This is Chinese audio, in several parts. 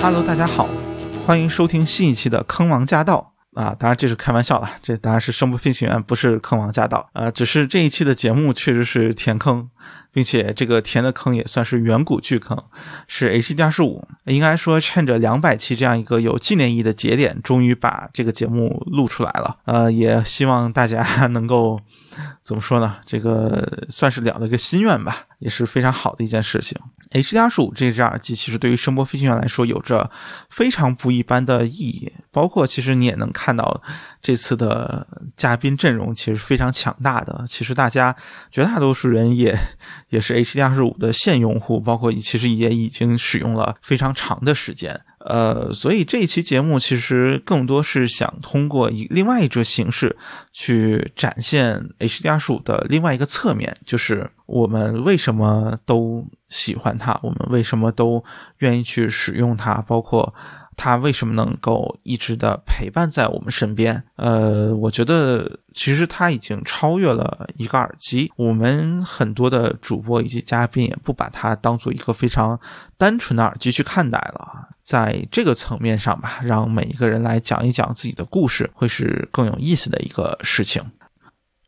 Hello，大家好，欢迎收听新一期的《坑王驾到》啊！当然这是开玩笑了，这当然是声波飞行员，不是坑王驾到。呃，只是这一期的节目确实是填坑，并且这个填的坑也算是远古巨坑，是 HD 二十五。应该说，趁着两百期这样一个有纪念意义的节点，终于把这个节目录出来了。呃，也希望大家 能够怎么说呢？这个算是了了个心愿吧，也是非常好的一件事情。HD 二十五这只耳机其实对于声波飞行员来说有着非常不一般的意义，包括其实你也能看到这次的嘉宾阵容其实非常强大的。其实大家绝大多数人也也是 HD 二十五的现用户，包括其实也已经使用了非常长的时间。呃，所以这一期节目其实更多是想通过以另外一种形式去展现 HDR 十五的另外一个侧面，就是我们为什么都喜欢它，我们为什么都愿意去使用它，包括它为什么能够一直的陪伴在我们身边。呃，我觉得其实它已经超越了一个耳机，我们很多的主播以及嘉宾也不把它当做一个非常单纯的耳机去看待了。在这个层面上吧，让每一个人来讲一讲自己的故事，会是更有意思的一个事情。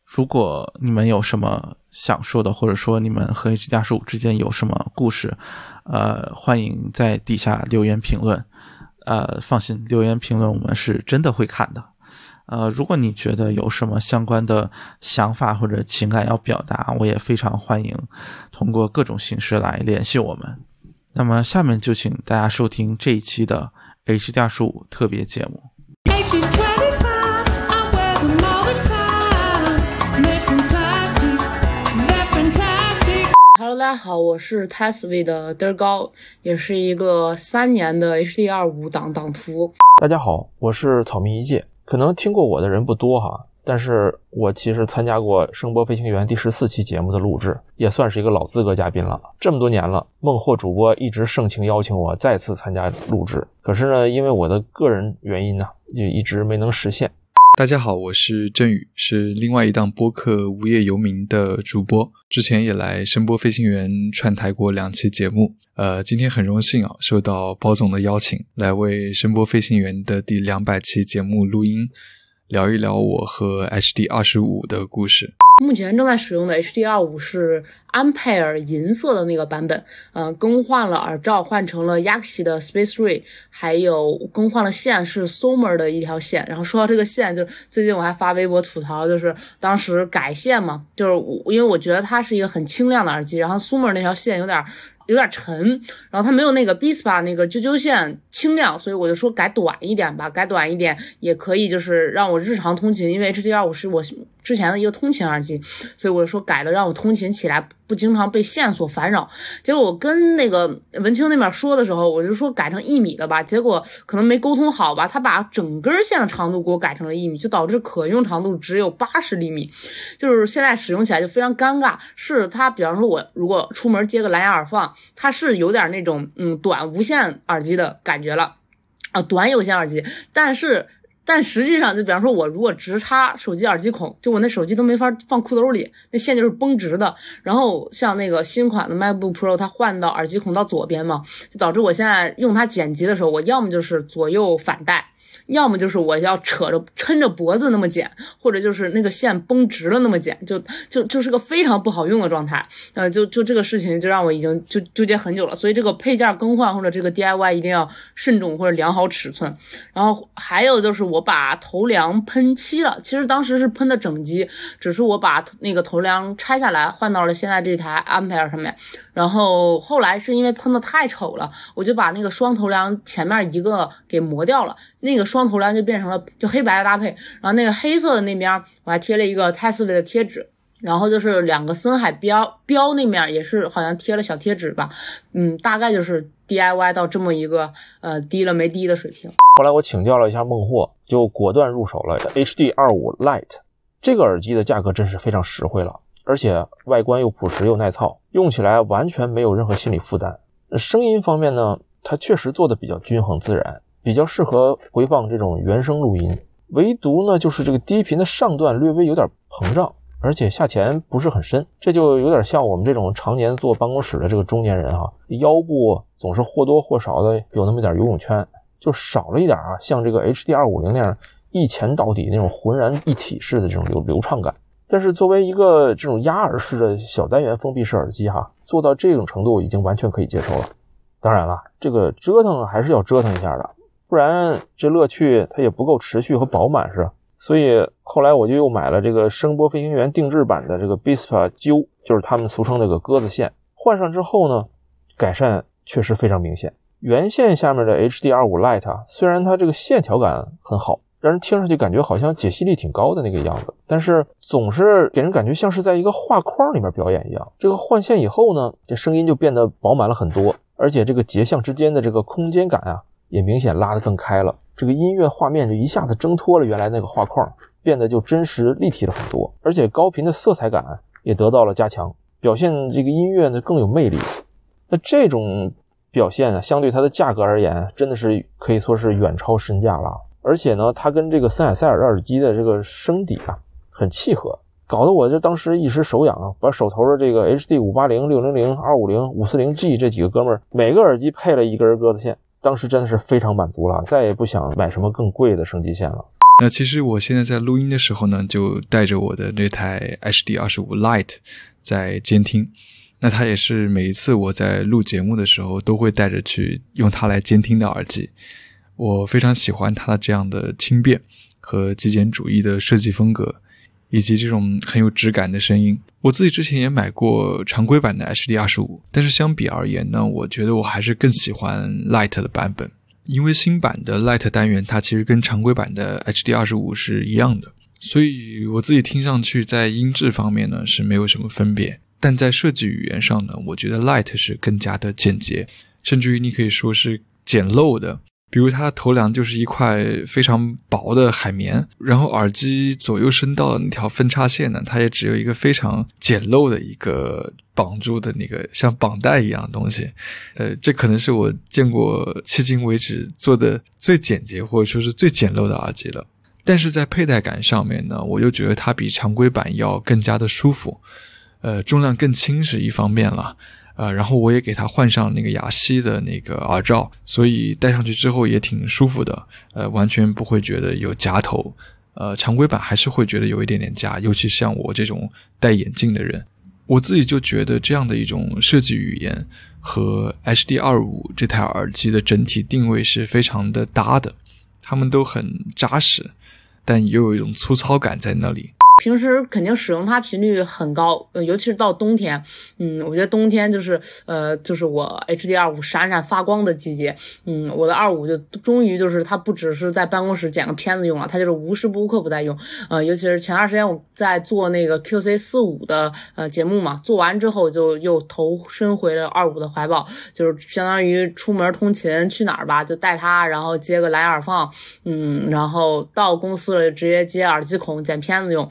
如果你们有什么想说的，或者说你们和 H 加十五之间有什么故事，呃，欢迎在底下留言评论。呃，放心，留言评论我们是真的会看的。呃，如果你觉得有什么相关的想法或者情感要表达，我也非常欢迎通过各种形式来联系我们。那么，下面就请大家收听这一期的 H 二十五特别节目。H25, I wear them all the time. Made from plastic, they're fantastic. Hello，大家好，我是 Tesvi 的嘚儿高，也是一个三年的 HD 二五党党徒。大家好，我是草民一介。可能听过我的人不多哈，但是我其实参加过《声波飞行员》第十四期节目的录制，也算是一个老资格嘉宾了。这么多年了，孟获主播一直盛情邀请我再次参加录制，可是呢，因为我的个人原因呢，就一直没能实现。大家好，我是振宇，是另外一档播客《无业游民》的主播，之前也来声波飞行员串台过两期节目。呃，今天很荣幸啊，受到包总的邀请，来为声波飞行员的第两百期节目录音，聊一聊我和 HD 二十五的故事。目前正在使用的 HD 二五是安佩尔银色的那个版本，嗯、更换了耳罩，换成了 Yaxi 的 Space Ray，还有更换了线是 Sommer 的一条线。然后说到这个线，就是最近我还发微博吐槽，就是当时改线嘛，就是我因为我觉得它是一个很清亮的耳机，然后 Somer 那条线有点。有点沉，然后它没有那个 Bispa 那个啾啾线轻量，所以我就说改短一点吧，改短一点也可以，就是让我日常通勤，因为 HD 二五是我之前的一个通勤耳机，所以我就说改的让我通勤起来不经常被线所烦扰。结果我跟那个文清那边说的时候，我就说改成一米的吧，结果可能没沟通好吧，他把整根线的长度给我改成了一米，就导致可用长度只有八十厘米，就是现在使用起来就非常尴尬。是它，比方说我如果出门接个蓝牙耳放，它是有点那种嗯短无线耳机的感觉了，啊短有线耳机，但是。但实际上，就比方说，我如果直插手机耳机孔，就我那手机都没法放裤兜里，那线就是绷直的。然后像那个新款的 MacBook Pro，它换到耳机孔到左边嘛，就导致我现在用它剪辑的时候，我要么就是左右反戴。要么就是我要扯着抻着脖子那么剪，或者就是那个线绷直了那么剪，就就就是个非常不好用的状态。呃，就就这个事情就让我已经就纠结很久了。所以这个配件更换或者这个 DIY 一定要慎重或者量好尺寸。然后还有就是我把头梁喷漆了，其实当时是喷的整机，只是我把那个头梁拆下来换到了现在这台安培尔上面。然后后来是因为喷的太丑了，我就把那个双头梁前面一个给磨掉了，那个双头梁就变成了就黑白的搭配。然后那个黑色的那边我还贴了一个 Tesla 的贴纸，然后就是两个森海标标那面也是好像贴了小贴纸吧，嗯，大概就是 DIY 到这么一个呃低了没低的水平。后来我请教了一下孟获，就果断入手了 HD 二五 Light 这个耳机的价格真是非常实惠了，而且外观又朴实又耐操，用起来完全没有任何心理负担。声音方面呢，它确实做的比较均衡自然，比较适合回放这种原声录音。唯独呢，就是这个低频的上段略微有点膨胀，而且下潜不是很深，这就有点像我们这种常年坐办公室的这个中年人哈、腰部总是或多或少的有那么点游泳圈，就少了一点啊，像这个 HD 二五零那样一潜到底那种浑然一体式的这种流流畅感。但是作为一个这种压耳式的小单元封闭式耳机哈，做到这种程度已经完全可以接受了。当然了，这个折腾还是要折腾一下的，不然这乐趣它也不够持续和饱满是吧。所以后来我就又买了这个声波飞行员定制版的这个 Bispa 揪，就是他们俗称那个鸽子线。换上之后呢，改善确实非常明显。原线下面的 HD 二五 Light 啊，虽然它这个线条感很好，让人听上去感觉好像解析力挺高的那个样子，但是总是给人感觉像是在一个画框里面表演一样。这个换线以后呢，这声音就变得饱满了很多，而且这个结像之间的这个空间感啊，也明显拉得更开了。这个音乐画面就一下子挣脱了原来那个画框，变得就真实立体了很多，而且高频的色彩感也得到了加强，表现这个音乐呢更有魅力。那这种表现呢，相对它的价格而言，真的是可以说是远超身价了。而且呢，它跟这个森海塞尔的耳机的这个声底啊很契合，搞得我这当时一时手痒啊，把手头的这个 HD 五八零、六零零、二五零、五四零 G 这几个哥们儿，每个耳机配了一根鸽子线，当时真的是非常满足了，再也不想买什么更贵的升级线了。那其实我现在在录音的时候呢，就带着我的这台 HD 二十五 Light 在监听。那它也是每一次我在录节目的时候都会带着去用它来监听的耳机。我非常喜欢它的这样的轻便和极简主义的设计风格，以及这种很有质感的声音。我自己之前也买过常规版的 HD 二十五，但是相比而言呢，我觉得我还是更喜欢 Light 的版本。因为新版的 Light 单元它其实跟常规版的 HD 二十五是一样的，所以我自己听上去在音质方面呢是没有什么分别。但在设计语言上呢，我觉得 Light 是更加的简洁，甚至于你可以说是简陋的。比如它的头梁就是一块非常薄的海绵，然后耳机左右声道的那条分叉线呢，它也只有一个非常简陋的一个绑住的那个像绑带一样的东西。呃，这可能是我见过迄今为止做的最简洁或者说是最简陋的耳机了。但是在佩戴感上面呢，我又觉得它比常规版要更加的舒服。呃，重量更轻是一方面了，呃，然后我也给它换上那个雅西的那个耳罩，所以戴上去之后也挺舒服的，呃，完全不会觉得有夹头。呃，常规版还是会觉得有一点点夹，尤其像我这种戴眼镜的人，我自己就觉得这样的一种设计语言和 HD 二五这台耳机的整体定位是非常的搭的，它们都很扎实，但也有一种粗糙感在那里。平时肯定使用它频率很高，呃尤其是到冬天，嗯，我觉得冬天就是呃，就是我 HD 二五闪闪发光的季节，嗯，我的二五就终于就是它不只是在办公室剪个片子用了，它就是无时无刻不在用，呃，尤其是前段时间我在做那个 QC 四五的呃节目嘛，做完之后就又投身回了二五的怀抱，就是相当于出门通勤去哪儿吧，就带它，然后接个蓝牙耳放，嗯，然后到公司了就直接接耳机孔剪片子用。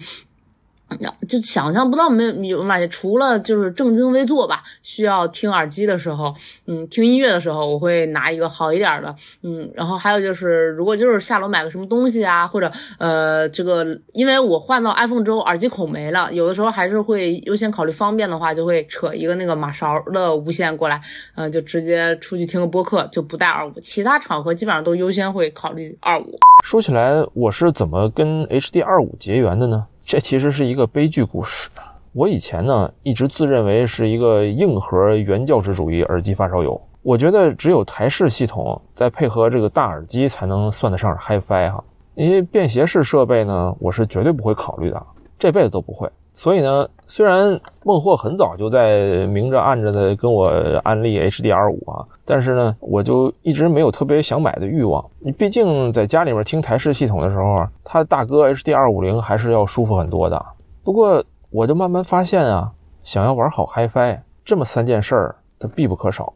就想象不到没有有哪些，除了就是正襟危坐吧，需要听耳机的时候，嗯，听音乐的时候，我会拿一个好一点的，嗯，然后还有就是，如果就是下楼买个什么东西啊，或者呃，这个因为我换到 iPhone 之后，耳机孔没了，有的时候还是会优先考虑方便的话，就会扯一个那个马勺的无线过来，嗯、就直接出去听个播客，就不带二五，其他场合基本上都优先会考虑二五。说起来，我是怎么跟 HD 二五结缘的呢？这其实是一个悲剧故事。我以前呢，一直自认为是一个硬核原教旨主义耳机发烧友。我觉得只有台式系统再配合这个大耳机，才能算得上是 HiFi 哈。因为便携式设备呢，我是绝对不会考虑的，这辈子都不会。所以呢，虽然孟获很早就在明着暗着的跟我安利 HDR5 啊，但是呢，我就一直没有特别想买的欲望。你毕竟在家里面听台式系统的时候啊，它大哥 HD250 还是要舒服很多的。不过我就慢慢发现啊，想要玩好 HiFi，这么三件事儿它必不可少。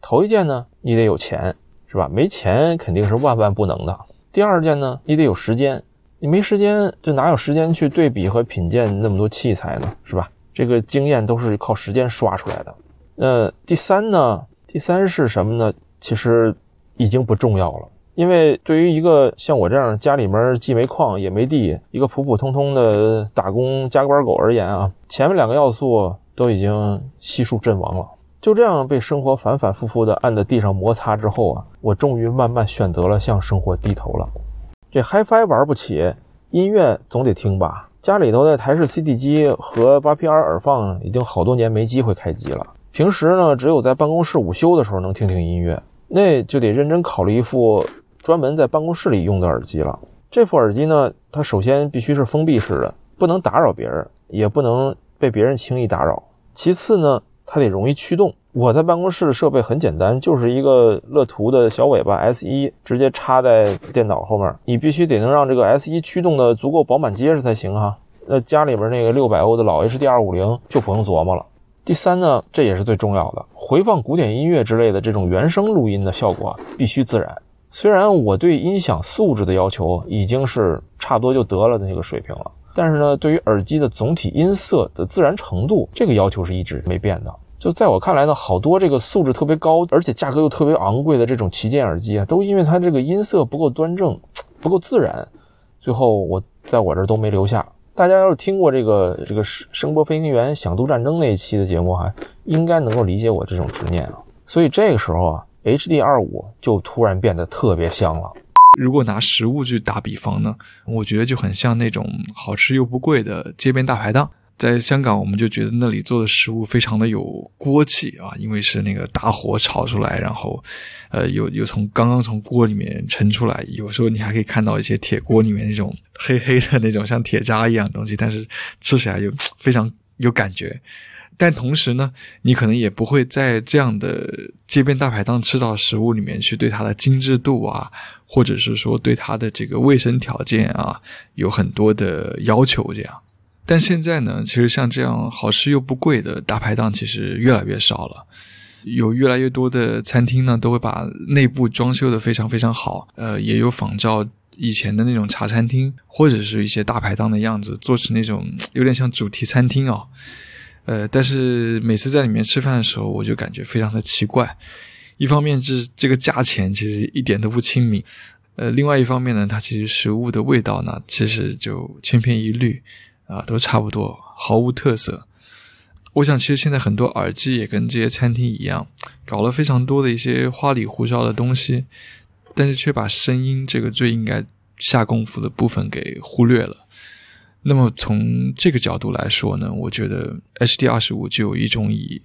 头一件呢，你得有钱，是吧？没钱肯定是万万不能的。第二件呢，你得有时间。你没时间，就哪有时间去对比和品鉴那么多器材呢？是吧？这个经验都是靠时间刷出来的。呃，第三呢，第三是什么呢？其实已经不重要了，因为对于一个像我这样家里面既没矿也没地，一个普普通通的打工加班狗而言啊，前面两个要素都已经悉数阵亡了。就这样被生活反反复复的按在地上摩擦之后啊，我终于慢慢选择了向生活低头了。这 HiFi 玩不起，音乐总得听吧。家里头的台式 CD 机和 8PR 耳放已经好多年没机会开机了。平时呢，只有在办公室午休的时候能听听音乐，那就得认真考虑一副专门在办公室里用的耳机了。这副耳机呢，它首先必须是封闭式的，不能打扰别人，也不能被别人轻易打扰。其次呢，它得容易驱动。我在办公室设备很简单，就是一个乐图的小尾巴 S 一，直接插在电脑后面。你必须得能让这个 S 一驱动的足够饱满结实才行哈。那家里边那个六百欧的老 HD 二五零就不用琢磨了。第三呢，这也是最重要的，回放古典音乐之类的这种原声录音的效果必须自然。虽然我对音响素质的要求已经是差不多就得了的那个水平了，但是呢，对于耳机的总体音色的自然程度，这个要求是一直没变的。就在我看来呢，好多这个素质特别高，而且价格又特别昂贵的这种旗舰耳机啊，都因为它这个音色不够端正，不够自然，最后我在我这儿都没留下。大家要是听过这个这个声声波飞行员响度战争那一期的节目，哈，应该能够理解我这种执念啊。所以这个时候啊，HD 二五就突然变得特别香了。如果拿食物去打比方呢，我觉得就很像那种好吃又不贵的街边大排档。在香港，我们就觉得那里做的食物非常的有锅气啊，因为是那个大火炒出来，然后，呃，有有从刚刚从锅里面盛出来，有时候你还可以看到一些铁锅里面那种黑黑的那种像铁渣一样东西，但是吃起来就非常有感觉。但同时呢，你可能也不会在这样的街边大排档吃到食物里面去对它的精致度啊，或者是说对它的这个卫生条件啊有很多的要求这样。但现在呢，其实像这样好吃又不贵的大排档，其实越来越少了。有越来越多的餐厅呢，都会把内部装修的非常非常好，呃，也有仿照以前的那种茶餐厅或者是一些大排档的样子，做成那种有点像主题餐厅啊。呃，但是每次在里面吃饭的时候，我就感觉非常的奇怪。一方面是这个价钱其实一点都不亲民，呃，另外一方面呢，它其实食物的味道呢，其实就千篇一律。啊，都差不多，毫无特色。我想，其实现在很多耳机也跟这些餐厅一样，搞了非常多的一些花里胡哨的东西，但是却把声音这个最应该下功夫的部分给忽略了。那么从这个角度来说呢，我觉得 HD 二十五就有一种以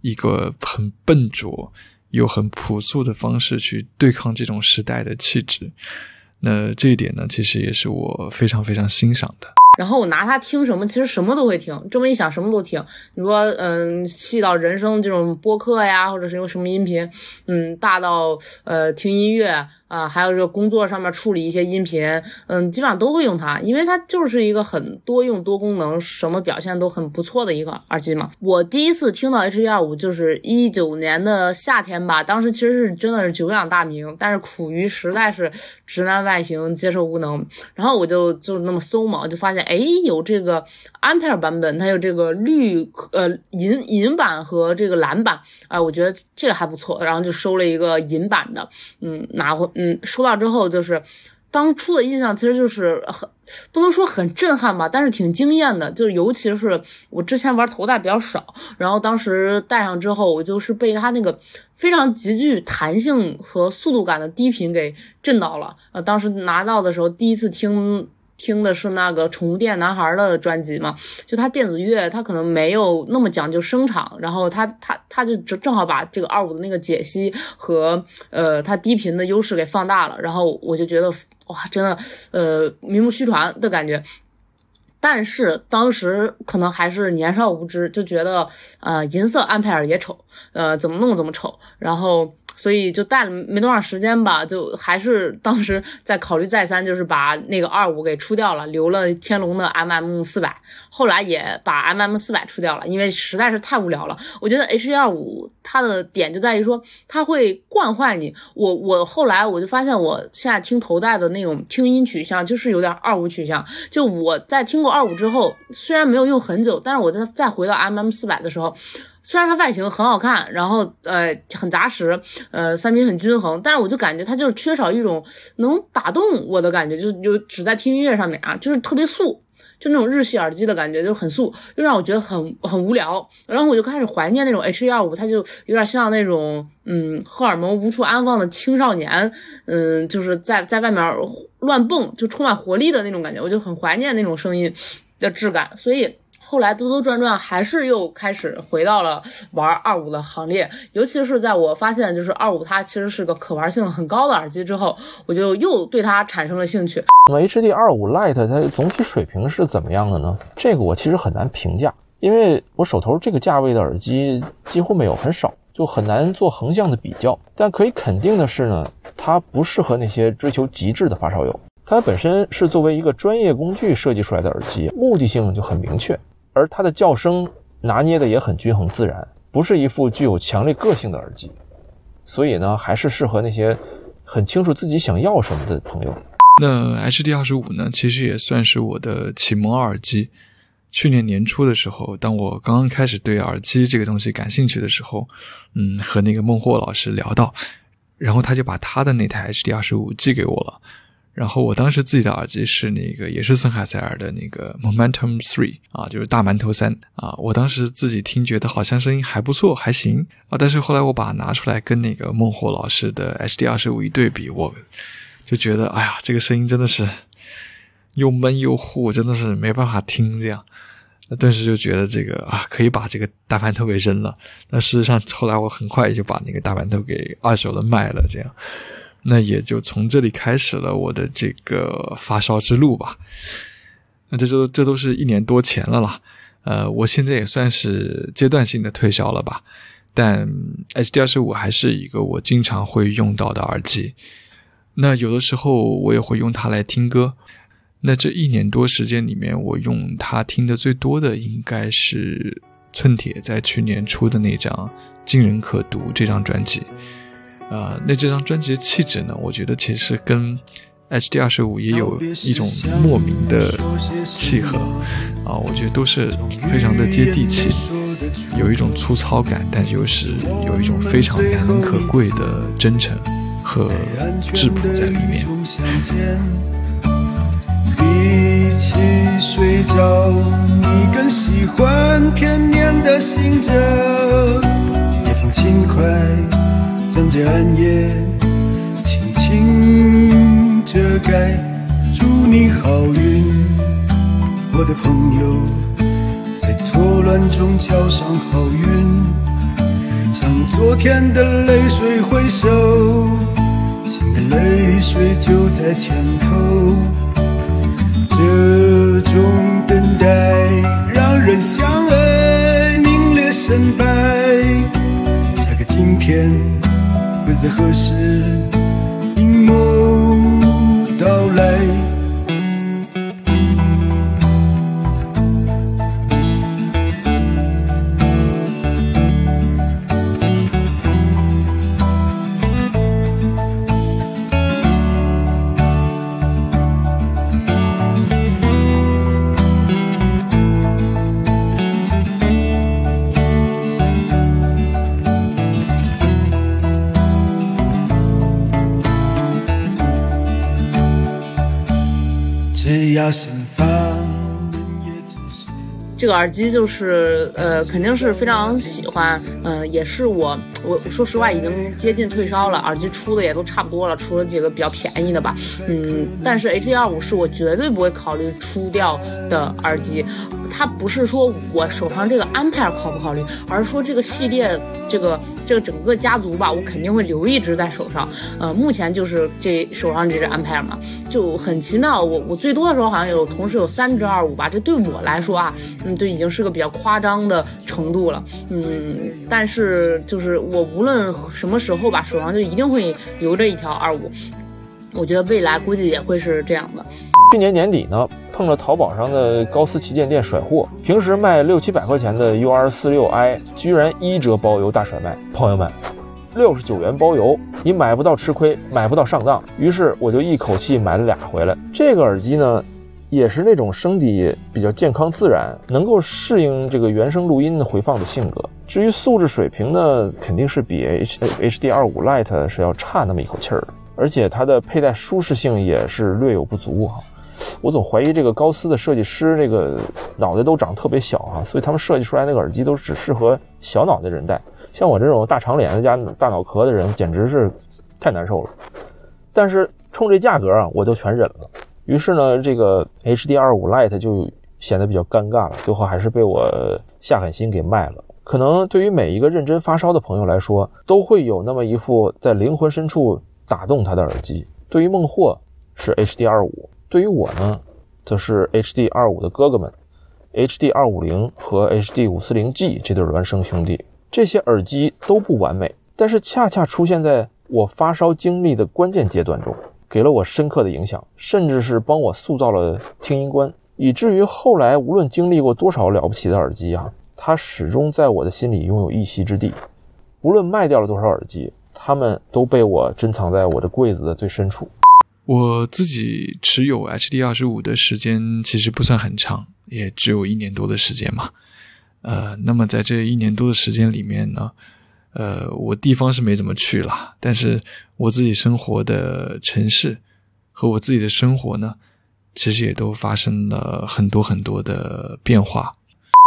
一个很笨拙又很朴素的方式去对抗这种时代的气质。那这一点呢，其实也是我非常非常欣赏的。然后我拿它听什么，其实什么都会听。这么一想，什么都听。你说，嗯，细到人生这种播客呀，或者是用什么音频，嗯，大到呃听音乐啊，还有这个工作上面处理一些音频，嗯，基本上都会用它，因为它就是一个很多用多功能，什么表现都很不错的一个耳机嘛。我第一次听到 HD 二五就是一九年的夏天吧，当时其实是真的是久仰大名，但是苦于实在是直男外形接受无能，然后我就就那么搜嘛，我就发现。哎，有这个安培尔版本，它有这个绿呃银银版和这个蓝版，哎，我觉得这个还不错，然后就收了一个银版的，嗯，拿回嗯嗯收到之后就是当初的印象其实就是很不能说很震撼吧，但是挺惊艳的，就尤其是我之前玩头戴比较少，然后当时戴上之后，我就是被它那个非常极具弹性和速度感的低频给震到了，呃，当时拿到的时候第一次听。听的是那个宠物店男孩的专辑嘛，就他电子乐，他可能没有那么讲究声场，然后他他他就正正好把这个二五的那个解析和呃他低频的优势给放大了，然后我就觉得哇，真的呃名不虚传的感觉。但是当时可能还是年少无知，就觉得呃银色安培尔也丑，呃怎么弄怎么丑，然后。所以就戴了没多长时间吧，就还是当时在考虑再三，就是把那个二五给出掉了，留了天龙的 M M 四百。后来也把 M M 四百出掉了，因为实在是太无聊了。我觉得 H 二五它的点就在于说，它会惯坏你。我我后来我就发现，我现在听头戴的那种听音取向就是有点二五取向。就我在听过二五之后，虽然没有用很久，但是我在再回到 M M 四百的时候。虽然它外形很好看，然后呃很扎实，呃三频很均衡，但是我就感觉它就是缺少一种能打动我的感觉，就就只在听音乐上面啊，就是特别素。就那种日系耳机的感觉，就很素，就让我觉得很很无聊。然后我就开始怀念那种 H 1 2 5它就有点像那种嗯荷尔蒙无处安放的青少年，嗯，就是在在外面乱蹦，就充满活力的那种感觉，我就很怀念那种声音的质感。所以后来兜兜转转，还是又开始回到了玩二五的行列。尤其是在我发现就是二五它其实是个可玩性很高的耳机之后，我就又对它产生了兴趣。那么 HD 二五 Lite 它总体水平是怎么样的呢？这个我其实很难评价，因为我手头这个价位的耳机几乎没有，很少，就很难做横向的比较。但可以肯定的是呢，它不适合那些追求极致的发烧友。它本身是作为一个专业工具设计出来的耳机，目的性就很明确，而它的叫声拿捏的也很均衡自然，不是一副具有强烈个性的耳机。所以呢，还是适合那些很清楚自己想要什么的朋友。那 HD 二十五呢，其实也算是我的启蒙耳机。去年年初的时候，当我刚刚开始对耳机这个东西感兴趣的时候，嗯，和那个孟获老师聊到，然后他就把他的那台 HD 二十五寄给我了。然后我当时自己的耳机是那个也是森海塞尔的那个 Momentum Three 啊，就是大馒头三啊。我当时自己听觉得好像声音还不错，还行啊。但是后来我把它拿出来跟那个孟获老师的 HD 二十五一对比，我就觉得哎呀，这个声音真的是又闷又糊，真的是没办法听这样。那顿时就觉得这个啊，可以把这个大馒头给扔了。那事实上后来我很快就把那个大馒头给二手的卖了，这样。那也就从这里开始了我的这个发烧之路吧。那这都这都是一年多前了啦，呃，我现在也算是阶段性的退烧了吧。但 HD 二十五还是一个我经常会用到的耳机。那有的时候我也会用它来听歌。那这一年多时间里面，我用它听的最多的应该是寸铁在去年出的那张《惊人可读》这张专辑。呃，那这张专辑的气质呢，我觉得其实跟 HD 二十五也有一种莫名的契合啊，我觉得都是非常的接地气，有一种粗糙感，但又是有一种非常难能可贵的真诚和质朴在里面。比起睡觉，你更喜欢片面的醒着，夜风轻快。藏着暗夜，轻轻遮盖。祝你好运，我的朋友，在错乱中交上好运。向昨天的泪水挥手，新的泪水就在前头。这种等待让人相爱，名列身败。下个今天。会在何时这个耳机就是呃，肯定是非常喜欢，嗯、也是我我说实话已经接近退烧了，耳机出的也都差不多了，除了几个比较便宜的吧，嗯，但是 H 2 5是我绝对不会考虑出掉的耳机，它不是说我手上这个安派尔考不考虑，而是说这个系列这个这个整个家族吧，我肯定会留一只在手上，呃，目前就是这手上这只安派尔嘛，就很奇妙，我我最多的时候好像有同时有三只二五吧，这对我来说啊，嗯，就已经是个比较夸张的程度了，嗯，但是就是我无论什么时候吧，手上就一定会留着一条二五，我觉得未来估计也会是这样的。去年年底呢，碰着淘宝上的高斯旗舰店甩货，平时卖六七百块钱的 UR 四六 i 居然一折包邮大甩卖，朋友们，六十九元包邮，你买不到吃亏，买不到上当。于是我就一口气买了俩回来。这个耳机呢，也是那种声底比较健康自然，能够适应这个原声录音的回放的性格。至于素质水平呢，肯定是比 H HD 二五 Lite 是要差那么一口气儿的，而且它的佩戴舒适性也是略有不足哈。我总怀疑这个高斯的设计师这个脑袋都长特别小啊，所以他们设计出来那个耳机都只适合小脑袋人戴，像我这种大长脸加大脑壳的人，简直是太难受了。但是冲这价格啊，我就全忍了。于是呢，这个 HD 二五 Lite 就显得比较尴尬了，最后还是被我下狠心给卖了。可能对于每一个认真发烧的朋友来说，都会有那么一副在灵魂深处打动他的耳机。对于孟获是 HD 二五，对于我呢，则是 HD 二五的哥哥们，HD 二五零和 HD 五四零 G 这对孪生兄弟。这些耳机都不完美，但是恰恰出现在我发烧经历的关键阶段中，给了我深刻的影响，甚至是帮我塑造了听音观，以至于后来无论经历过多少了不起的耳机啊，它始终在我的心里拥有一席之地。无论卖掉了多少耳机，它们都被我珍藏在我的柜子的最深处。我自己持有 HD 二十五的时间其实不算很长，也只有一年多的时间嘛。呃，那么在这一年多的时间里面呢，呃，我地方是没怎么去了，但是我自己生活的城市和我自己的生活呢，其实也都发生了很多很多的变化。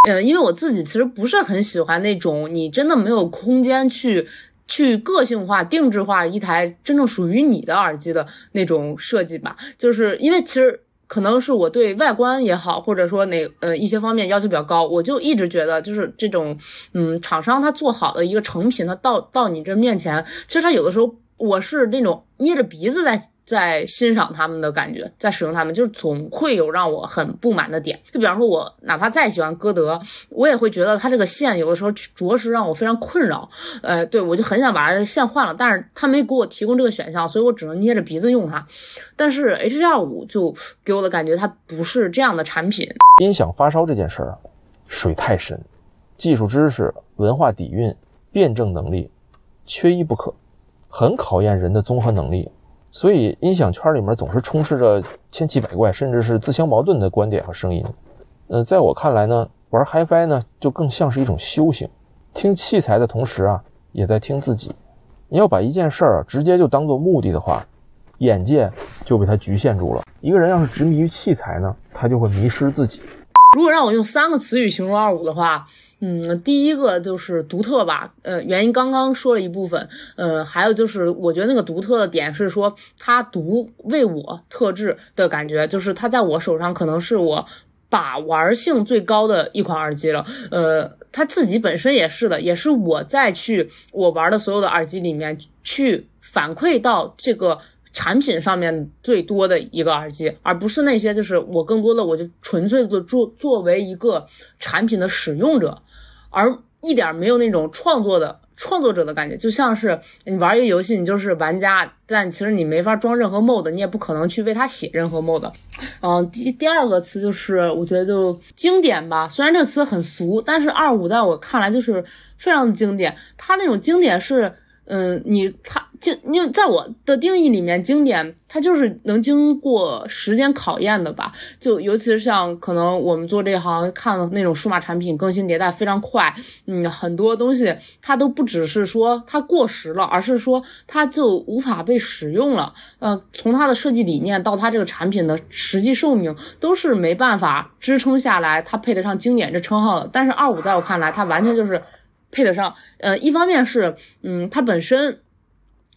呃，因为我自己其实不是很喜欢那种你真的没有空间去去个性化、定制化一台真正属于你的耳机的那种设计吧。就是因为其实可能是我对外观也好，或者说哪呃一些方面要求比较高，我就一直觉得就是这种嗯厂商他做好的一个成品，他到到你这面前，其实他有的时候我是那种捏着鼻子在。在欣赏他们的感觉，在使用他们，就是总会有让我很不满的点。就比方说，我哪怕再喜欢歌德，我也会觉得它这个线有的时候着实让我非常困扰。呃，对我就很想把它线换了，但是他没给我提供这个选项，所以我只能捏着鼻子用它。但是 H 2 5就给我的感觉，它不是这样的产品。音响发烧这件事儿啊，水太深，技术知识、文化底蕴、辩证能力，缺一不可，很考验人的综合能力。所以，音响圈里面总是充斥着千奇百怪，甚至是自相矛盾的观点和声音。呃，在我看来呢，玩 HiFi 呢，就更像是一种修行。听器材的同时啊，也在听自己。你要把一件事儿啊，直接就当做目的的话，眼界就被它局限住了。一个人要是执迷于器材呢，他就会迷失自己。如果让我用三个词语形容二五的话，嗯，第一个就是独特吧，呃，原因刚刚说了一部分，呃，还有就是我觉得那个独特的点是说它独为我特制的感觉，就是它在我手上可能是我把玩性最高的一款耳机了，呃，它自己本身也是的，也是我在去我玩的所有的耳机里面去反馈到这个。产品上面最多的一个耳机，而不是那些就是我更多的我就纯粹的作作为一个产品的使用者，而一点没有那种创作的创作者的感觉，就像是你玩一个游戏，你就是玩家，但其实你没法装任何 mod，你也不可能去为它写任何 mod。嗯，第第二个词就是我觉得就经典吧，虽然这个词很俗，但是二五在我看来就是非常的经典，它那种经典是。嗯，你它经，因为在我的定义里面，经典它就是能经过时间考验的吧。就尤其是像可能我们做这行看的那种数码产品更新迭代非常快，嗯，很多东西它都不只是说它过时了，而是说它就无法被使用了。呃，从它的设计理念到它这个产品的实际寿命，都是没办法支撑下来它配得上经典这称号的。但是二五在我看来，它完全就是。配得上，呃，一方面是，嗯，它本身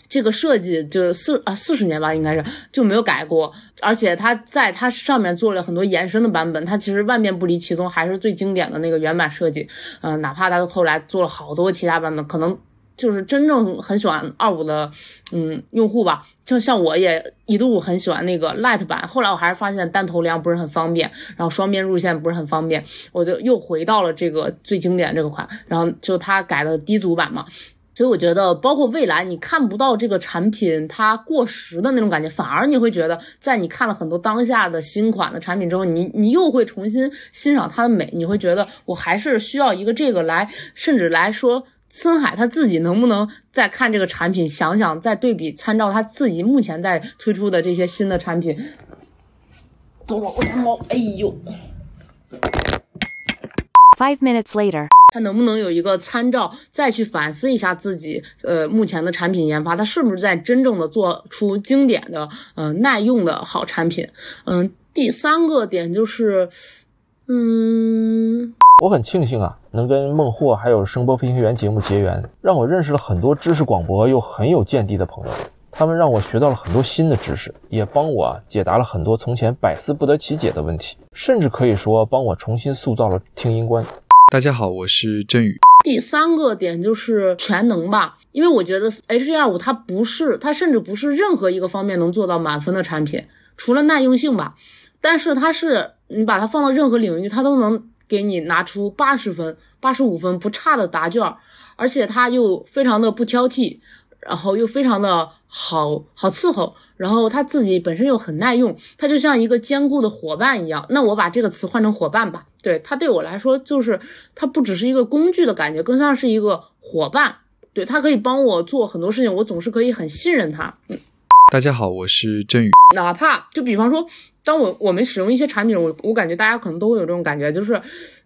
这个设计就四啊四十年吧，应该是就没有改过，而且它在它上面做了很多延伸的版本，它其实万变不离其宗，还是最经典的那个原版设计，嗯，哪怕它后来做了好多其他版本，可能。就是真正很喜欢二五的，嗯，用户吧，就像我也一度很喜欢那个 Light 版，后来我还是发现单头梁不是很方便，然后双边入线不是很方便，我就又回到了这个最经典这个款，然后就它改了低阻版嘛，所以我觉得包括未来你看不到这个产品它过时的那种感觉，反而你会觉得在你看了很多当下的新款的产品之后，你你又会重新欣赏它的美，你会觉得我还是需要一个这个来，甚至来说。森海他自己能不能再看这个产品，想想再对比参照他自己目前在推出的这些新的产品？我我的猫，哎呦！Five minutes later. 他能不能有一个参照，再去反思一下自己，呃，目前的产品研发，他是不是在真正的做出经典的、呃耐用的好产品？嗯、第三个点就是，嗯，我很庆幸啊，能跟孟获还有声波飞行员节目结缘，让我认识了很多知识广博又很有见地的朋友。他们让我学到了很多新的知识，也帮我啊解答了很多从前百思不得其解的问题，甚至可以说帮我重新塑造了听音观。大家好，我是振宇。第三个点就是全能吧，因为我觉得 H 二五它不是，它甚至不是任何一个方面能做到满分的产品，除了耐用性吧。但是它是你把它放到任何领域，它都能给你拿出八十分、八十五分不差的答卷，而且他又非常的不挑剔，然后又非常的好好伺候，然后他自己本身又很耐用，他就像一个坚固的伙伴一样。那我把这个词换成伙伴吧，对他对我来说就是它不只是一个工具的感觉，更像是一个伙伴。对他可以帮我做很多事情，我总是可以很信任他。嗯，大家好，我是振宇。哪怕就比方说，当我我们使用一些产品，我我感觉大家可能都会有这种感觉，就是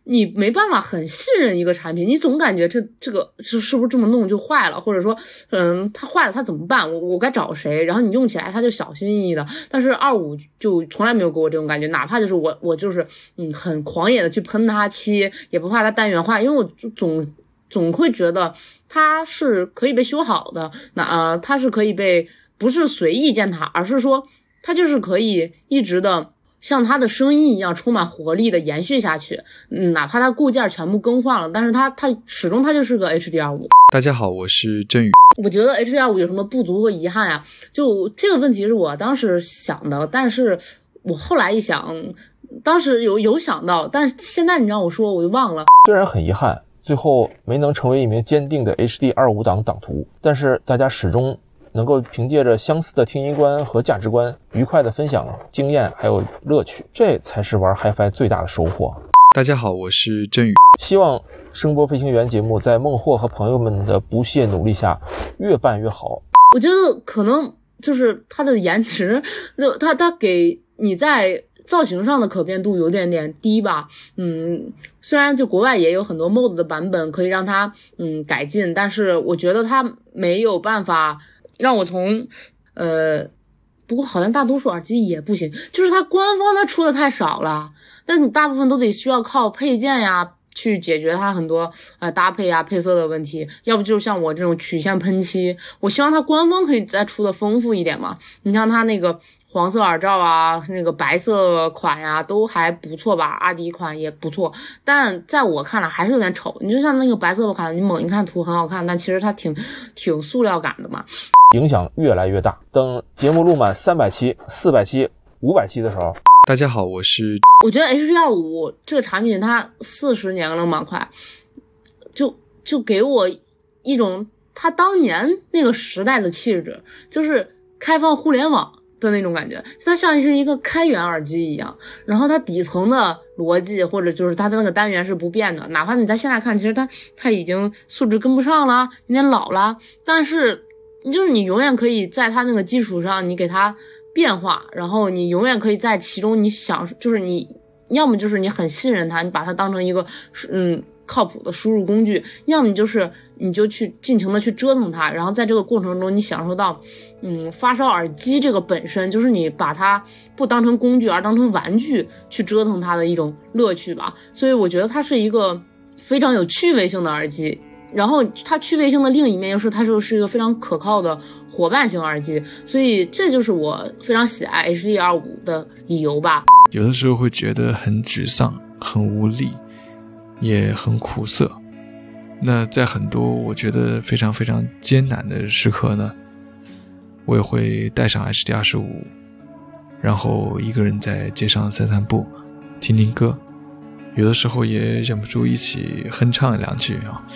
你没办法很信任一个产品，你总感觉这这个是是不是这么弄就坏了，或者说，嗯，它坏了它怎么办？我我该找谁？然后你用起来它就小心翼翼的。但是二五就从来没有给我这种感觉，哪怕就是我我就是嗯很狂野的去喷它漆，也不怕它单元化，因为我就总总会觉得它是可以被修好的，那呃它是可以被不是随意践踏，而是说它就是可以一直的像它的声音一样充满活力的延续下去。嗯，哪怕它固件全部更换了，但是它它始终它就是个 HDR 五。大家好，我是振宇。我觉得 HDR 五有什么不足和遗憾呀？就这个问题是我当时想的，但是我后来一想，当时有有想到，但是现在你让我说我就忘了。虽然很遗憾，最后没能成为一名坚定的 HD 二五党党徒，但是大家始终能够凭借着相似的听音观和价值观，愉快的分享经验还有乐趣，这才是玩 HiFi 最大的收获。大家好，我是振宇。希望声波飞行员节目在孟获和朋友们的不懈努力下，越办越好。我觉得可能就是它的颜值，就它它给你在造型上的可变度有点点低吧。嗯，虽然就国外也有很多 mod 的版本可以让它嗯改进，但是我觉得它没有办法让我从呃。不过好像大多数耳机也不行，就是它官方它出的太少了，那你大部分都得需要靠配件呀去解决它很多呃搭配呀配色的问题，要不就像我这种曲线喷漆，我希望它官方可以再出的丰富一点嘛。你像它那个黄色耳罩啊，那个白色款呀、都还不错吧，阿迪款也不错，但在我看来还是有点丑。你就像那个白色的款，你猛一看图很好看，但其实它挺挺塑料感的嘛。影响越来越大。等节目录满三百期、四百期、五百期的时候，大家好，我是我觉得 H 幺五这个产品它四十年了嘛，快，就就给我一种它当年那个时代的气质，就是开放互联网的那种感觉，它像是一个开源耳机一样。然后它底层的逻辑或者就是它的那个单元是不变的，哪怕你在现在看，其实它它已经素质跟不上了，有点老了，但是就是你永远可以在它那个基础上，你给它变化，然后你永远可以在其中，你想就是你要么就是你很信任它，你把它当成一个嗯靠谱的输入工具，要么就是你就去尽情的去折腾它，然后在这个过程中你享受到嗯发烧耳机这个本身就是你把它不当成工具而当成玩具去折腾它的一种乐趣吧，所以我觉得它是一个非常有趣味性的耳机。然后它趣味性的另一面又是它就是一个非常可靠的伙伴型耳机，所以这就是我非常喜爱 HD 二五的理由吧。有的时候会觉得很沮丧、很无力，也很苦涩。那在很多我觉得非常非常艰难的时刻呢，我也会带上 HD 二十五，然后一个人在街上散散步，听听歌，有的时候也忍不住一起哼唱两句啊。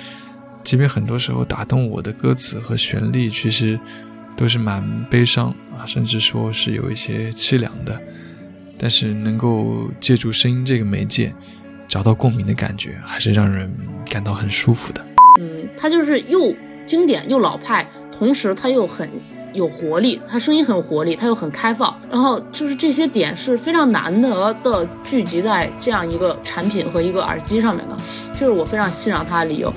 即便很多时候打动我的歌词和旋律，其实都是蛮悲伤啊，甚至说是有一些凄凉的。但是能够借助声音这个媒介，找到共鸣的感觉，还是让人感到很舒服的。嗯，它就是又经典又老派，同时它又很有活力，他声音很有活力，他又很开放，然后就是这些点是非常难得的聚集在这样一个产品和一个耳机上面的，这是我非常欣赏他的理由。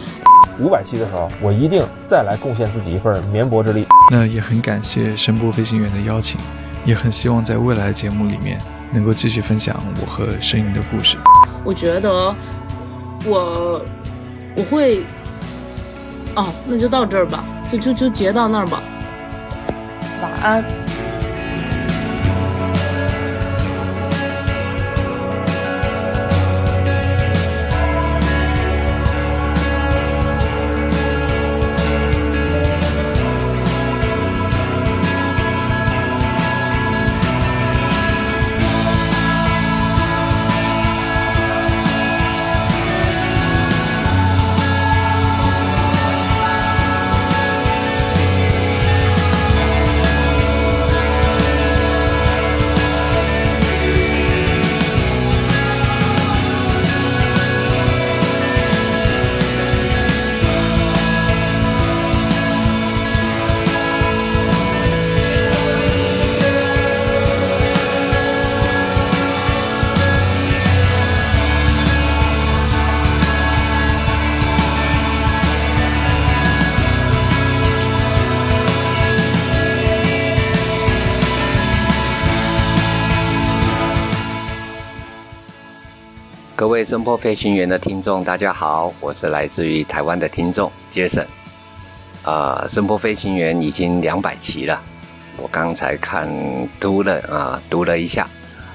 五百期的时候，我一定再来贡献自己一份绵薄之力。那也很感谢声波飞行员的邀请，也很希望在未来的节目里面能够继续分享我和声音的故事。我觉得我我会哦，那就到这儿吧，就就就截到那儿吧。晚安。声波飞行员的听众，大家好，我是来自于台湾的听众 Jason。啊、声波飞行员已经两百期了，我刚才看读了啊、读了一下，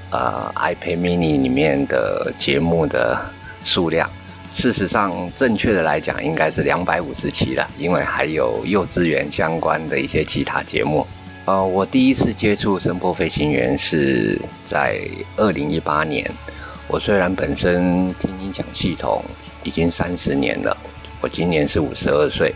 呃，iPad mini 里面的节目的数量，事实上正确的来讲应该是两百五十期了，因为还有幼稚园相关的一些其他节目。呃，我第一次接触声波飞行员是在二零一八年。我虽然本身听音响系统已经三十年了，我今年是五十二岁，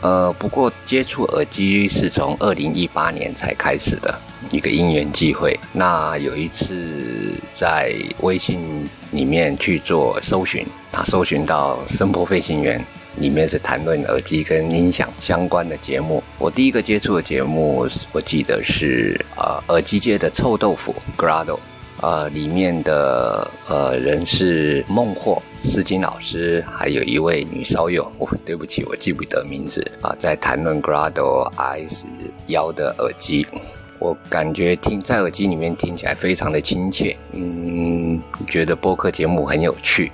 呃，不过接触耳机是从二零一八年才开始的一个因缘际会。那有一次在微信里面去做搜寻，那搜寻到声波飞行员。里面是谈论耳机跟音响相关的节目。我第一个接触的节目，我记得是呃耳机界的臭豆腐 Grado。呃，里面的呃人是孟获、思金老师，还有一位女烧友，我，对不起，我记不得名字啊，在谈论 Grado S 幺的耳机，我感觉听在耳机里面听起来非常的亲切，嗯，觉得播客节目很有趣，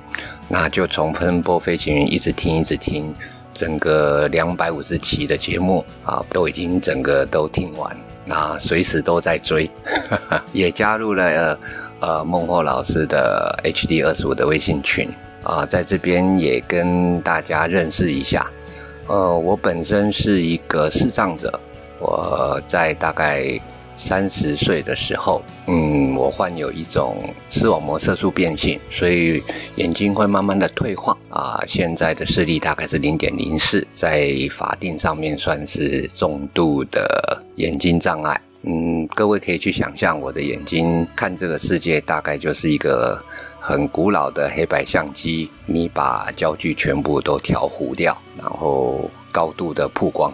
那就从喷播飞行员一直听一直听，整个两百五十期的节目啊，都已经整个都听完。那随时都在追，也加入了呃孟获老师的 HD 二十五的微信群啊，在这边也跟大家认识一下。呃，我本身是一个视障者，我在大概三十岁的时候，嗯，我患有一种视网膜色素变性，所以眼睛会慢慢的退化啊。现在的视力大概是零点零四，在法定上面算是重度的眼睛障碍。嗯，各位可以去想象，我的眼睛看这个世界，大概就是一个很古老的黑白相机，你把焦距全部都调糊掉，然后高度的曝光，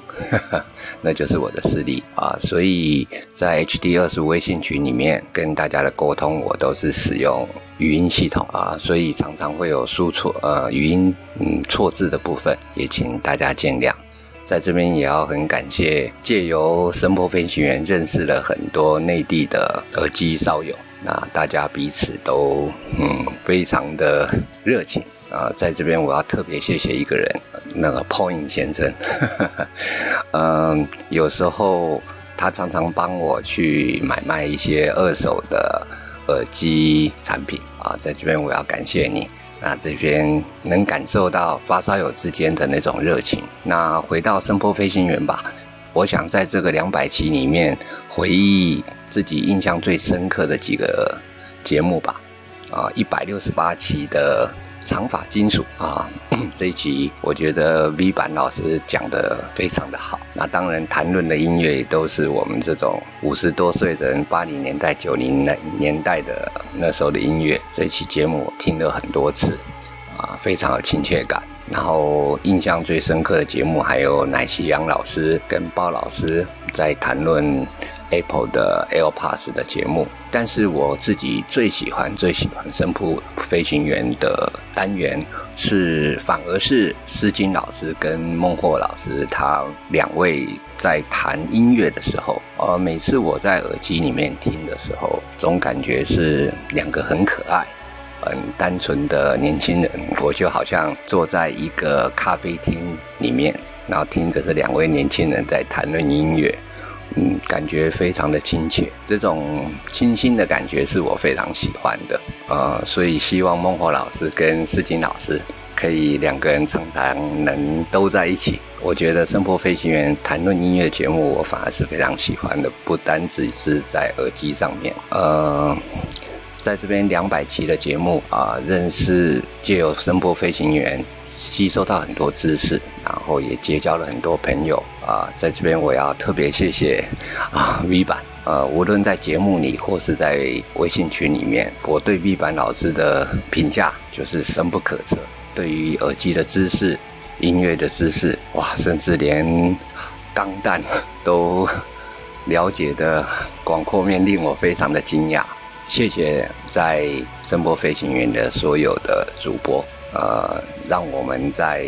那就是我的视力啊。所以在 HD 二十五微信群里面跟大家的沟通，我都是使用语音系统啊，所以常常会有输错呃语音嗯错字的部分，也请大家见谅。在这边也要很感谢，借由声波飞行员认识了很多内地的耳机烧友，那大家彼此都嗯非常的热情啊、在这边我要特别谢谢一个人，那个 Point 先生，嗯，有时候他常常帮我去买卖一些二手的耳机产品啊，在这边我要感谢你。那这边能感受到发烧友之间的那种热情。那回到声波飞行员吧，我想在这个两百期里面回忆自己印象最深刻的几个节目吧。啊，一百六十八期的长发金属啊，这一期我觉得 V 版老师讲的非常的好。那当然谈论的音乐都是我们这种五十多岁的人，八零年代、九零年代的那时候的音乐。这一期节目我听了很多次。啊，非常有亲切感。然后印象最深刻的节目还有奶昔杨老师跟包老师在谈论 Apple 的 AirPods 的节目，但是我自己最喜欢最喜欢声铺飞行员的单元是，反而是诗金老师跟孟获老师他两位在谈音乐的时候，呃，每次我在耳机里面听的时候，总感觉是两个很可爱。很单纯的年轻人，我就好像坐在一个咖啡厅里面，然后听着这两位年轻人在谈论音乐，嗯，感觉非常的亲切，这种清新的感觉是我非常喜欢的，呃，所以希望孟获老师跟世锦老师可以两个人常常能都在一起。我觉得《声波飞行员》谈论音乐节目，我反而是非常喜欢的，不单只是在耳机上面，呃。在这边两百期的节目啊，认识借由声波飞行员，吸收到很多知识，然后也结交了很多朋友啊。在这边我要特别谢谢啊 V 版，呃，无论在节目里或是在微信群里面，我对 V 版老师的评价就是深不可测。对于耳机的知识、音乐的知识，哇，甚至连钢弹都了解的广阔面，令我非常的惊讶。谢谢在声波飞行员的所有的主播，呃，让我们在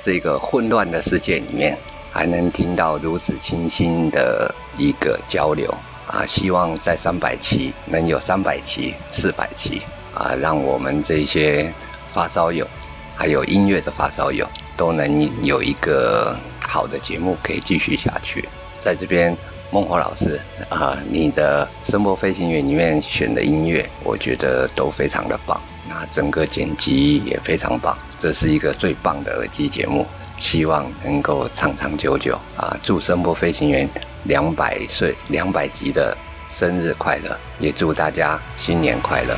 这个混乱的世界里面，还能听到如此清新的一个交流啊！希望在三百期能有三百期、四百期啊，让我们这些发烧友，还有音乐的发烧友，都能有一个好的节目可以继续下去。在这边。孟获老师啊，你的《声波飞行员》里面选的音乐，我觉得都非常的棒。那整个剪辑也非常棒，这是一个最棒的耳机节目，希望能够长长久久啊！祝《声波飞行员》两百岁、两百集的生日快乐，也祝大家新年快乐。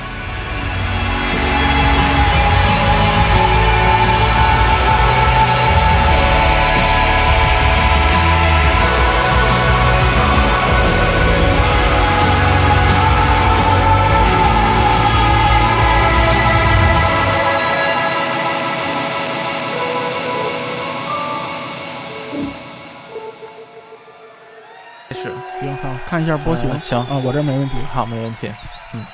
看一下波形、呃行啊，我这没问题。好，没问题。嗯，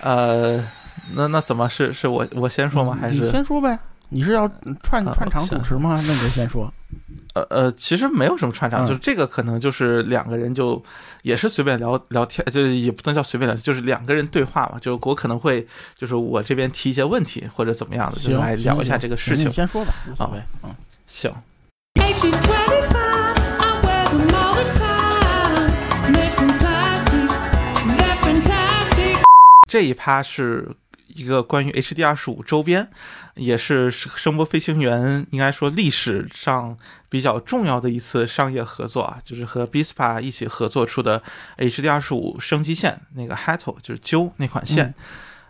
呃，那那怎么是是我我先说吗？还是你是先说呗？你是要串啊串场主持吗？那你就先说。呃呃，其实没有什么串场，嗯就是这个可能就是两个人就也是随便聊聊天，就是也不能叫随便聊，就是两个人对话嘛。就我可能会就是我这边提一些问题或者怎么样的，就，来聊一下这个事情你。先说吧，无所谓。嗯，行，这一趴是一个关于 HD 二十五周边，也是声波飞行员应该说历史上比较重要的一次商业合作啊，就是和 Bispa 一起合作出的 HD 二十五升级线，那个 Hato 就是揪那款线。嗯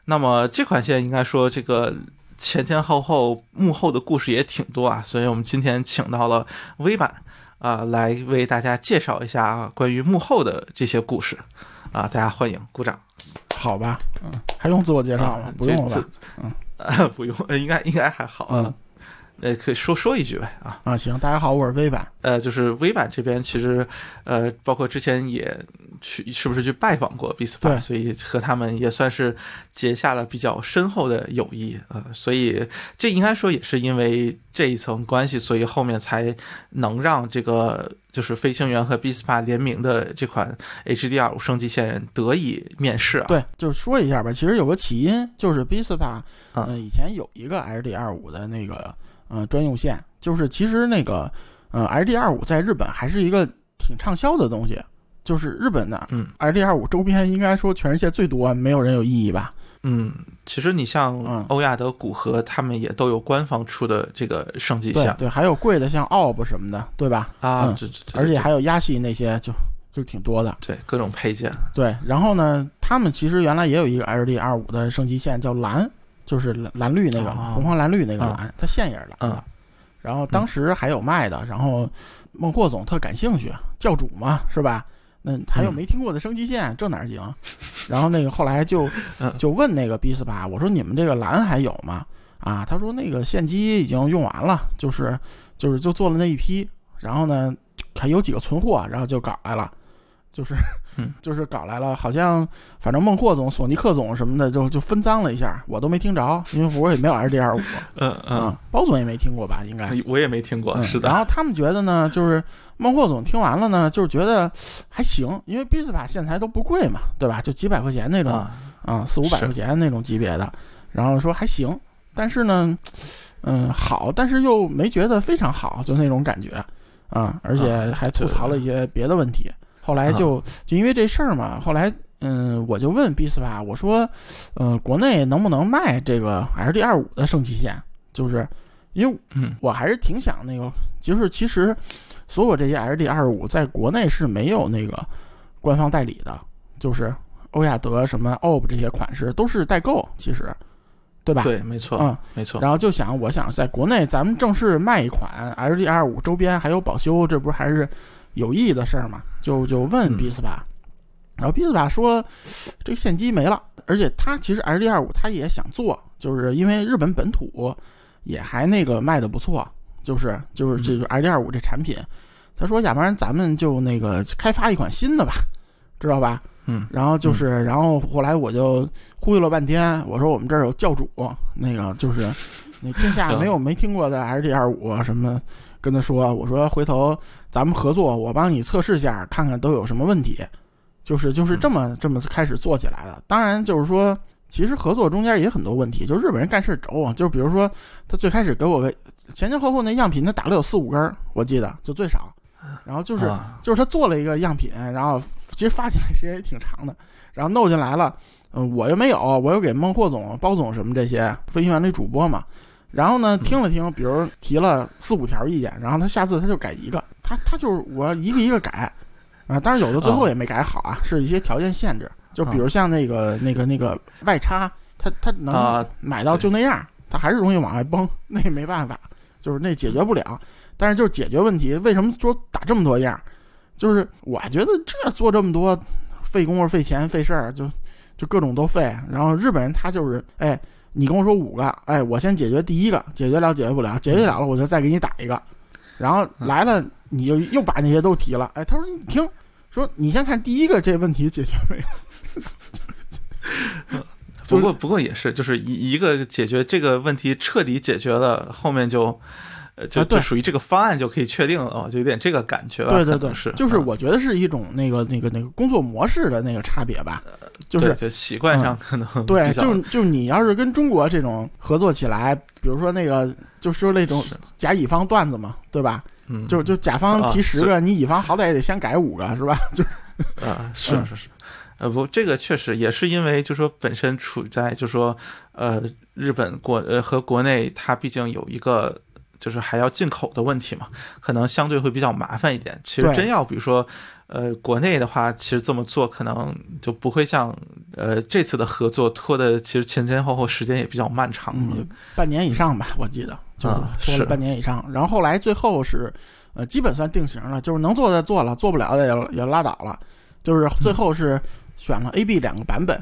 那么这款线应该说这个。前前后后幕后的故事也挺多啊，所以我们今天请到了微版啊、来为大家介绍一下关于幕后的这些故事啊、大家欢迎鼓掌。好吧，嗯，还用自我介绍吗啊？不用了吧？不用，呃应该应该还好啊。嗯呃，可以说说一句呗啊。啊，行，大家好，我是微版。呃，就是微版这边其实，呃，包括之前也去，是不是去拜访过 b i s p a 所以和他们也算是结下了比较深厚的友谊啊、呃所以这应该说也是因为这一层关系，所以后面才能让这个就是飞行员和 b i s p a 联名的这款 HDR 五升级线得以面世啊。对，就说一下吧。其实有个起因，就是 Bispa，嗯呃，以前有一个 HDR 五的那个呃专用线，就是其实那个呃 LD 二五在日本还是一个挺畅销的东西。就是日本的嗯 LD 二五周边，应该说全世界最多，没有人有异议吧？嗯，其实你像嗯欧亚德古河，他们也都有官方出的这个升级线对对，还有贵的像 OB 什么的，对吧？啊，嗯这这这而且还有压系那些就就挺多的。对各种配件，对，然后呢，他们其实原来也有一个 LD 二五的升级线叫蓝，就是蓝蓝绿那个、哦红黄蓝绿那个嗯蓝，它线也是蓝的。嗯然后当时还有卖的，然后孟获总特感兴趣，教主嘛是吧？那还有嗯没听过的升级线，这哪儿行？然后那个后来就 嗯就问那个 B 四八，我说你们这个蓝还有吗？啊，他说那个线机已经用完了，就是就是就做了那一批，然后呢还有几个存货，然后就搞来了，就是嗯就是搞来了，好像反正孟获总、索尼克总什么的就就分赃了一下，我都没听着，因为我也没有 LD 五，嗯嗯嗯，，包总也没听过吧，应该。我也没听过，嗯是的然，后他们觉得呢，就是孟获总听完了呢，就是觉得还行，因为 B 斯把线材都不贵嘛，对吧？就几百块钱那种啊，啊，四五百块钱那种级别的，然后说还行，但是呢，嗯，好，但是又没觉得非常好，就那种感觉啊，而且还吐槽了一些别的问题。后来就就因为这事儿嘛，后来嗯，我就问 B 斯吧，我说，呃，国内能不能卖这个 LD 二五的升级线？就是因为嗯我还是挺想那个，就是其实所有这些 LD 二五在国内是没有那个官方代理的，就是欧亚德什么 OP 这些款式都是代购，其实，对吧？。对，没错，嗯，没错，然后就想，我想在国内咱们正式卖一款 LD 二五周边还有保修，这不是还是有意义的事儿嘛？就就问嗯 B 斯巴，然后 B 斯巴说这个线机没了，而且他其实 LD 二五他也想做，就是因为日本本土也还那个卖的不错，就是就是这就是 LD 二五这产品，他说要不然咱们就那个开发一款新的吧，知道吧？嗯然后就是，然后后来我就忽悠了半天，我说我们这儿有教主，那个就是那天下没有没听过的 LD 二五什么，跟他说，我说回头咱们合作，我帮你测试下，看看都有什么问题，就是就是这么这么开始做起来了。当然就是说，其实合作中间也很多问题，就日本人干事轴啊，就比如说他最开始给我个前前后后那样品，他打了有四五根儿，我记得就最少，然后就是。啊就是他做了一个样品，然后其实发起来时间也挺长的，然后弄进来了，嗯、我又没有，我又给孟获总、包总什么这些飞行员的主播嘛，然后呢听了听，比如提了四五条意见，然后他下次他就改一个，他他就是我一个一个改，啊，当然有的最后也没改好啊，是一些条件限制，就比如像那个那个那个外插，他他能啊，买到就那样，它还是容易往外崩，那也没办法，就是那解决不了。但是就是解决问题，为什么说打这么多样？就是我觉得这做这么多费工夫、费钱、费事儿，就就各种都费。然后日本人他就是，哎，你跟我说五个，哎，我先解决第一个，解决了解决不了，解决了了我就再给你打一个，然后来了你就又把那些都提了，哎，他说你听，说你先看第一个这问题解决没有？不过不过也是，就是一一个解决这个问题彻底解决了，后面就。呃，就就属于这个方案就可以确定了，哦，就有点这个感觉了。对对对，是，就是嗯我觉得是一种那个那个那个工作模式的那个差别吧，就是就习惯上可能对，就就你要是跟中国这种合作起来，比如说那个，就说那种甲乙方段子嘛，对吧？嗯，就就甲方提十个，你乙方好歹也得先改五个，是吧？就是啊，是嗯是是，呃不，这个确实也是因为，就说本身处在就说呃日本国呃和国内，它毕竟有一个就是还要进口的问题嘛，可能相对会比较麻烦一点。其实真要比如说呃国内的话，其实这么做可能就不会像呃这次的合作拖的，其实前前后后时间也比较漫长。嗯，半年以上吧，我记得就拖了半年以上。然后后来最后是，呃，基本算定型了，就是能做的做了，做不了的也也拉倒了。就是最后是选了 A、B 两个版本，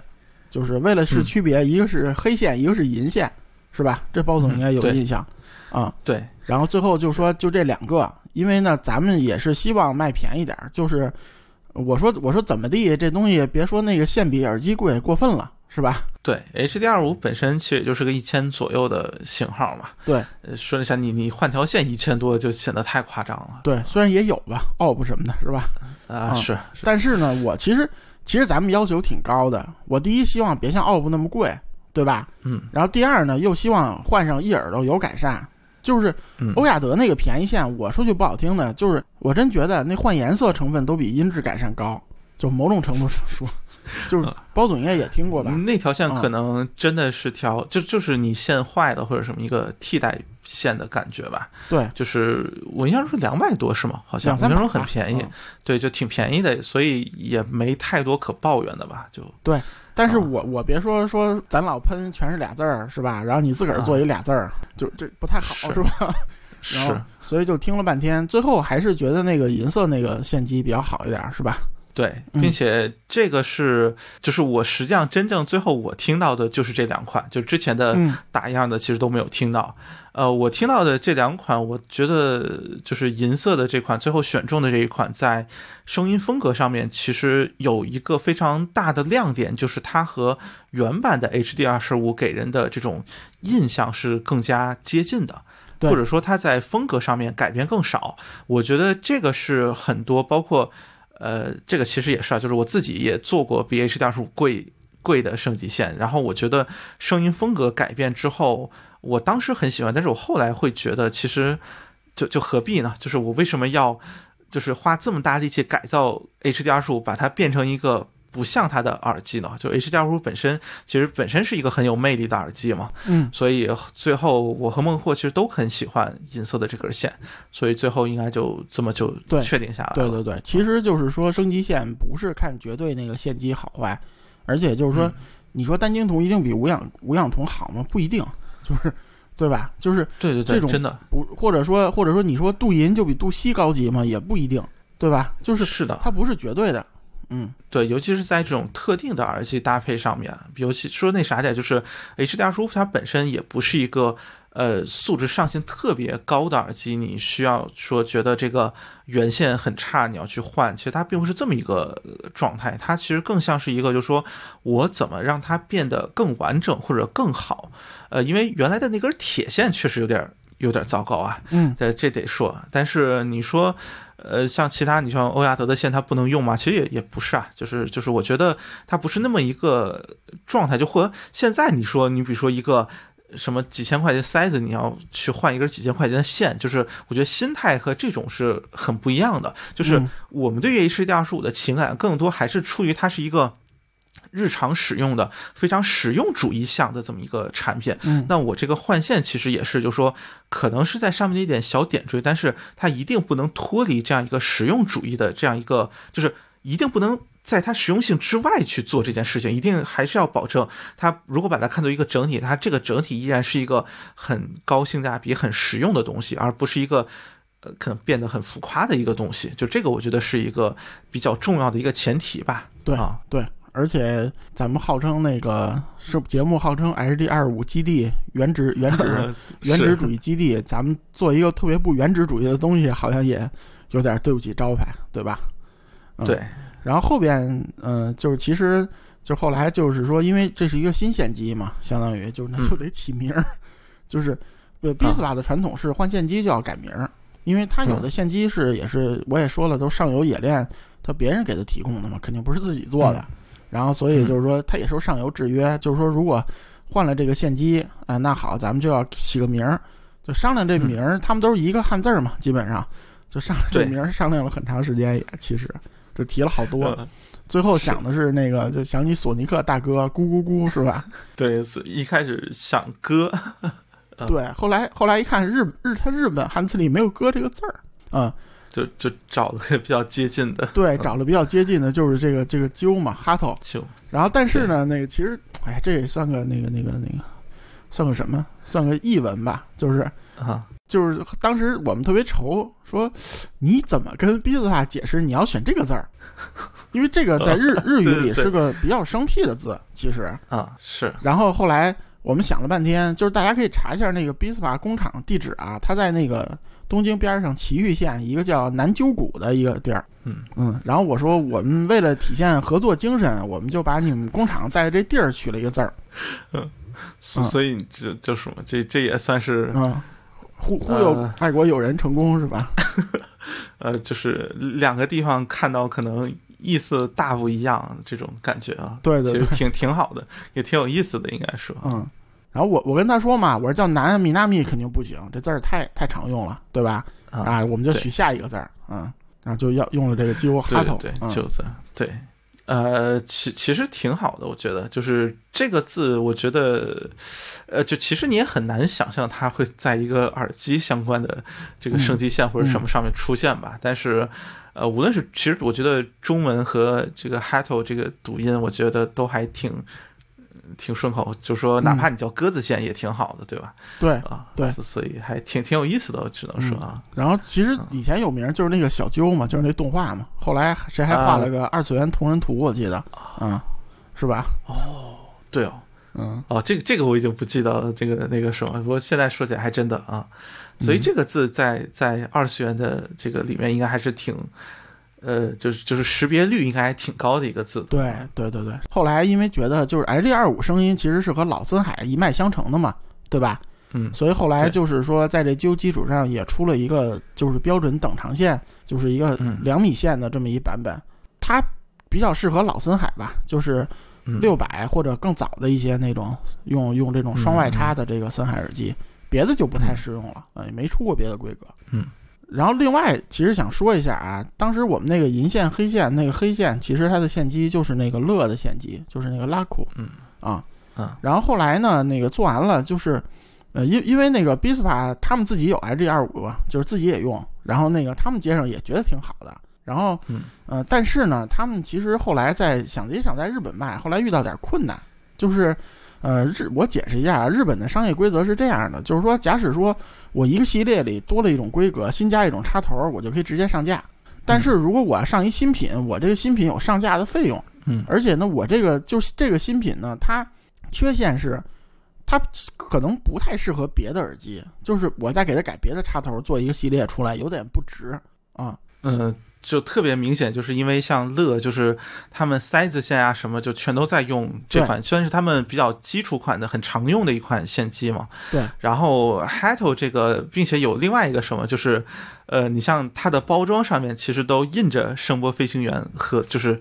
就是为了是嗯区别，一个是黑线，一个是银线，是吧？这包总应该有印象啊。对，然后最后就说就这两个，因为呢，咱们也是希望卖便宜点儿，就是我说我说怎么地，这东西别说那个线比耳机贵，过分了，是吧？对，HD 二五本身其实也就是个一千左右的型号嘛。对呃，说一下你你换条线一千多就显得太夸张了对，虽然也有吧，OP 什么的，是吧？啊！嗯是是，但是呢，我其实其实咱们要求挺高的，我第一希望别像 OP 那么贵，对吧？嗯然后第二呢，又希望换上一耳朵有改善。就是嗯欧亚德那个便宜线，我说句不好听的，就是我真觉得那换颜色成分都比音质改善高，就某种程度上说，就是嗯包总应该也听过吧？那条线嗯可能真的是条，就就是你线坏的或者什么一个替代线的感觉吧。对，就是我印象中两百多是吗？好像两三百我印象中很便宜，嗯对，就挺便宜的，所以也没太多可抱怨的吧？就对但是我我别说说咱老喷全是俩字儿是吧？然后你自个儿做一俩字儿，就这不太好是是吧？然后是所以就听了半天，最后还是觉得那个银色那个线机比较好一点，是吧？对，并且这个是就是我实际上真正最后我听到的就是这两款，就之前的嗯打样的其实都没有听到。呃，我听到的这两款，我觉得就是银色的这款，最后选中的这一款，在声音风格上面其实有一个非常大的亮点，就是它和原版的 HD 二十五给人的这种印象是更加接近的。或者说它在风格上面改变更少，我觉得这个是很多，包括呃，这个其实也是啊，就是我自己也做过比 HD 二十五贵贵的升级线，然后我觉得声音风格改变之后，我当时很喜欢，但是我后来会觉得其实就就何必呢？就是我为什么要就是花这么大力气改造 HD 二十五，把它变成一个不像它的耳机呢？就二十五本身其实本身是一个很有魅力的耳机嘛，嗯，所以最后我和孟获其实都很喜欢银色的这根线，所以最后应该就这么就确定下来了。对对对，其实就是说升级线不是看绝对那个线机好坏，而且就是说，嗯你说单晶铜一定比无氧无氧铜好吗？不一定，就是对吧？就是对对对，这种真的不或者说或者说你说镀银就比镀锡高级吗？也不一定，对吧？就是是的，它不是绝对的，嗯，对，尤其是在这种特定的耳机搭配上面，尤其说那啥点，就是 HD 二十五它本身也不是一个呃素质上限特别高的耳机，你需要说觉得这个原线很差，你要去换，其实它并不是这么一个呃状态，它其实更像是一个，就是说我怎么让它变得更完整或者更好，呃，因为原来的那根铁线确实有点有点糟糕啊，嗯，这这得说，但是你说。呃，像其他你像欧亚德的线它不能用吗？其实也也不是啊，就是就是我觉得它不是那么一个状态，就或现在你说你比如说一个什么几千块钱塞子，你要去换一根几千块钱的线，就是我觉得心态和这种是很不一样的。就是嗯我们对于 HD 二十五的情感更多还是出于它是一个。日常使用的非常实用主义向的这么一个产品，嗯那我这个换线其实也是，就是说可能是在上面的一点小点缀，但是它一定不能脱离这样一个实用主义的这样一个，就是一定不能在它实用性之外去做这件事情，一定还是要保证它如果把它看作一个整体，它这个整体依然是一个很高性价比、很实用的东西，而不是一个。呃，可能变得很浮夸的一个东西，就这个，我觉得是一个比较重要的一个前提吧。对啊，对，而且咱们号称那个是节目号称 HD 二五基地原址 原址原是值主义基地，咱们做一个特别不原址主义的东西，好像也有点对不起招牌，对吧？嗯、对，然后后边，嗯、就是其实就后来就是说，因为这是一个新线机嘛，相当于就是那就得起名儿，就是呃，比斯巴的传统是换线机就要改名儿，因为它有的线机是也是我也说了，都上游冶炼，它别人给它提供的嘛，肯定不是自己做的。然后所以就是说，它也受上游制约，就是说如果换了这个线机，啊、那好，咱们就要起个名儿，就商量这名儿，他们都是一个汉字儿嘛，基本上。就商量这名儿商量了很长时间也，其实就提了好多。嗯。最后想的是那个，就想起索尼克大哥咕咕咕是吧？对，一开始想割，嗯对，后来后来一看日日他日本汉字里没有“哥”这个字儿，嗯，就就找了个比较接近的，对，找了比较接近的就是这个这个鸠嘛，哈头。鸠然后但是呢，那个其实，哎呀，这也算个那个那个那个，算个什么？算个译文吧，就是啊，就是当时我们特别愁，说你怎么跟比斯帕解释你要选这个字儿？因为这个在日日 语里是个比较生僻的字，其实。啊是，然后后来我们想了半天，就是大家可以查一下那个比斯帕工厂地址啊，它在那个东京边上埼玉县一个叫南鸠谷的一个地儿。嗯。嗯，然后我说我们为了体现合作精神，我们就把你们工厂在这地儿取了一个字儿，嗯所所以这就什么，这这也算是嗯，忽忽悠呃。外国友人成功是吧？呃，就是两个地方看到可能意思大不一样这种感觉啊，对对对其实挺挺好的，也挺有意思的，应该说，嗯。然后我我跟他说嘛，我说叫南米纳米肯定不行，这字儿太太常用了，对吧？啊，啊，我们就取下一个字儿，嗯，然后就要用了这个鸠哈头，对对对，嗯就字，对，呃，其其实挺好的，我觉得，就是这个字，我觉得，呃，就其实你也很难想象它会在一个耳机相关的这个升级线或者什么上面出现吧，但是。呃，无论是其实我觉得中文和这个 Hato 这个读音，我觉得都还挺挺顺口，就说哪怕你叫鸽子线也挺好的，对吧？对，啊，对。所所以还挺挺有意思的，我只能说啊，然后其实以前有名就是那个小鸠嘛，就是那动画嘛。后来谁还画了个二次元同人图，我记得，嗯，是吧？哦对哦，嗯，哦，这个这个我已经不记得这个那个什么，不过现在说起来还真的啊，所以嗯。这个字在在二次元的这个里面应该还是挺，呃，就是就是识别率应该还挺高的一个字。对对对对。后来因为觉得就是 H 二五声音其实是和老森海一脉相承的嘛，对吧？嗯所以后来就是说，在这鸠基础上也出了一个就是标准等长线，就是一个嗯两米线的这么一版本，它比较适合老森海吧，就是嗯六百或者更早的一些那种用用这种双外插的这个森海耳机，别的就不太适用了，啊，也没出过别的规格。嗯。然后另外，其实想说一下啊，当时我们那个银线、黑线，那个黑线其实它的线机就是那个乐的线机，就是那个拉库，嗯。啊，嗯。然后后来呢，那个做完了就是，呃，因因为那个 Bispa 他们自己有 IG 二五，就是自己也用，然后那个他们接上也觉得挺好的，然后，嗯。呃，但是呢，他们其实后来在想也想在日本卖，后来遇到点困难，就是，呃，日我解释一下啊，日本的商业规则是这样的，就是说，假使说我一个系列里多了一种规格，新加一种插头，我就可以直接上架。但是如果我要上一新品，我这个新品有上架的费用，嗯而且呢，我这个就是这个新品呢，它缺陷是，它可能不太适合别的耳机，就是我再给它改别的插头做一个系列出来，有点不值啊。嗯，就特别明显，就是因为像乐，就是他们塞子线啊什么，就全都在用这款，虽然是他们比较基础款的、很常用的一款线机嘛。对。然后 Hato 这个，并且有另外一个什么，就是呃，你像它的包装上面其实都印着声波飞行员和就是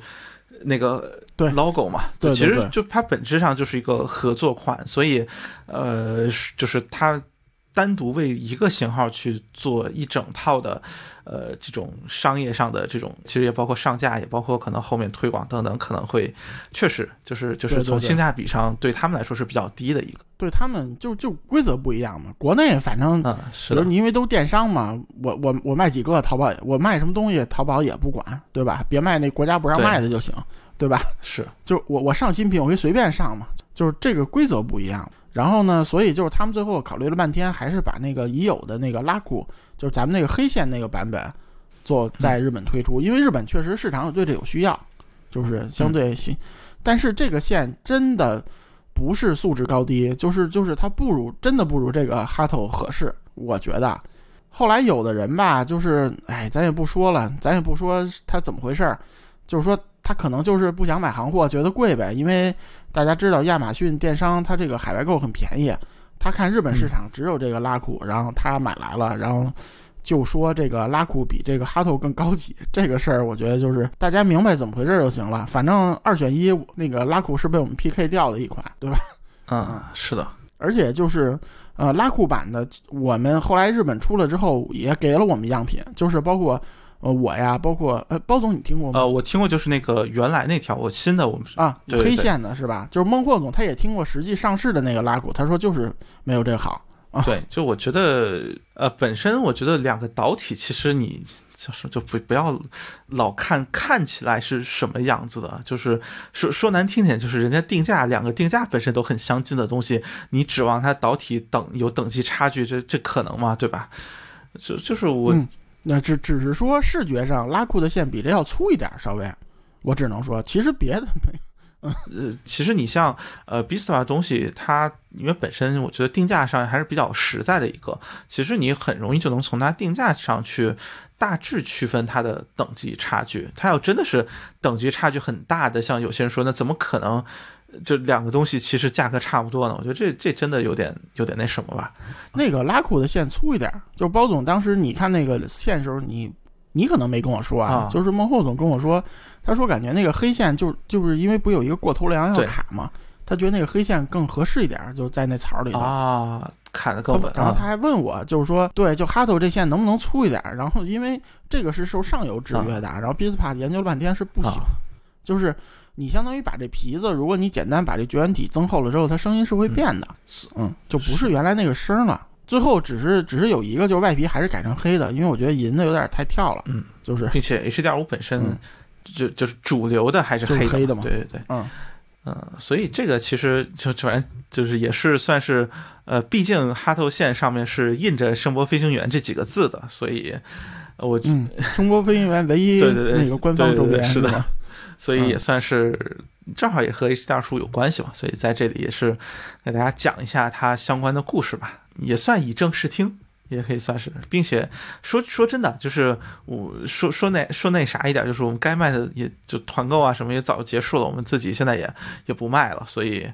那个 logo 嘛，对其实就它本质上就是一个合作款，所以呃，是就是它单独为一个型号去做一整套的，呃，这种商业上的这种，其实也包括上架，也包括可能后面推广等等，可能会确实就是就是从性价比上对他们来说是比较低的一个。对他们就就规则不一样嘛，国内反正嗯，是的，你因为都电商嘛，我我我卖几个淘宝，我卖什么东西淘宝也不管，对吧？别卖那国家不让卖的就行，对吧？是就是我我上新品我可以随便上嘛，就是这个规则不一样。然后呢，所以就是他们最后考虑了半天，还是把那个已有的那个拉库，就是咱们那个黑线那个版本，做在日本推出，因为日本确实市场对这有需要，就是相对新，但是这个线真的不是素质高低，就是就是它不如真的不如这个哈头合适，我觉得。后来有的人吧，就是哎，咱也不说了，咱也不说他怎么回事儿，就是说他可能就是不想买行货，觉得贵呗，因为大家知道亚马逊电商它这个海外购很便宜，他看日本市场只有这个拉库，然后他买来了，然后就说这个拉库比这个哈头更高级，这个事儿我觉得就是大家明白怎么回事儿就行了，反正二选一，那个拉库是被我们 PK 掉的一款，对吧？嗯，是的，而且就是呃拉库版的，我们后来日本出了之后也给了我们样品，就是包括呃我呀，包括呃包总你听过吗？呃，我听过就是那个原来那条，我新的我们是啊，对对黑线的是吧？就是孟获总他也听过实际上市的那个拉股，他说就是没有这个好。啊对，就我觉得，呃，本身我觉得两个导体，其实你就是就不不要老看看起来是什么样子的，就是说说难听点，就是人家定价两个定价本身都很相近的东西，你指望它导体等有等级差距，这这可能吗？对吧？就就是我、嗯那只只是说视觉上拉库的线比这要粗一点，稍微，我只能说，其实别的没。呃，其实你像呃 b i s t a 的东西，它因为本身我觉得定价上还是比较实在的一个，其实你很容易就能从它定价上去大致区分它的等级差距。它要真的是等级差距很大的，像有些人说，那怎么可能就两个东西其实价格差不多呢？我觉得这这真的有点有点那什么吧。那个拉库的线粗一点，就包总当时你看那个线的时候，你你可能没跟我说啊，啊就是孟获总跟我说，他说感觉那个黑线就就是因为不有一个过头梁要卡嘛，他觉得那个黑线更合适一点，就在那槽里头。啊，卡的更稳啊然后他还问我，就是说，对，就哈头这线能不能粗一点？然后因为这个是受上游制约的，然后 b i s p a 研究了半天是不行，啊就是你相当于把这皮子，如果你简单把这绝缘体增厚了之后，它声音是会变的，是嗯，就不是原来那个声了。最后只是只是有一个就是外皮还是改成黑的，因为我觉得银的有点太跳了，嗯，就是并且 H 点五本身嗯就就是主流的还是黑的黑的嘛对对对。嗯嗯，所以这个其实就反正就是也是算是呃，毕竟哈透线上面是印着“声波飞行员”这几个字的，所以呃我嗯，中国飞行员唯一对对对那个官方周边是的吧？所以也算是正好也和 H 大叔有关系嘛，所以在这里也是给大家讲一下他相关的故事吧，也算以正视听，也可以算是，并且说说真的，就是我说说那说那啥一点，就是我们该卖的也就团购啊什么也早就结束了，我们自己现在也也不卖了，所以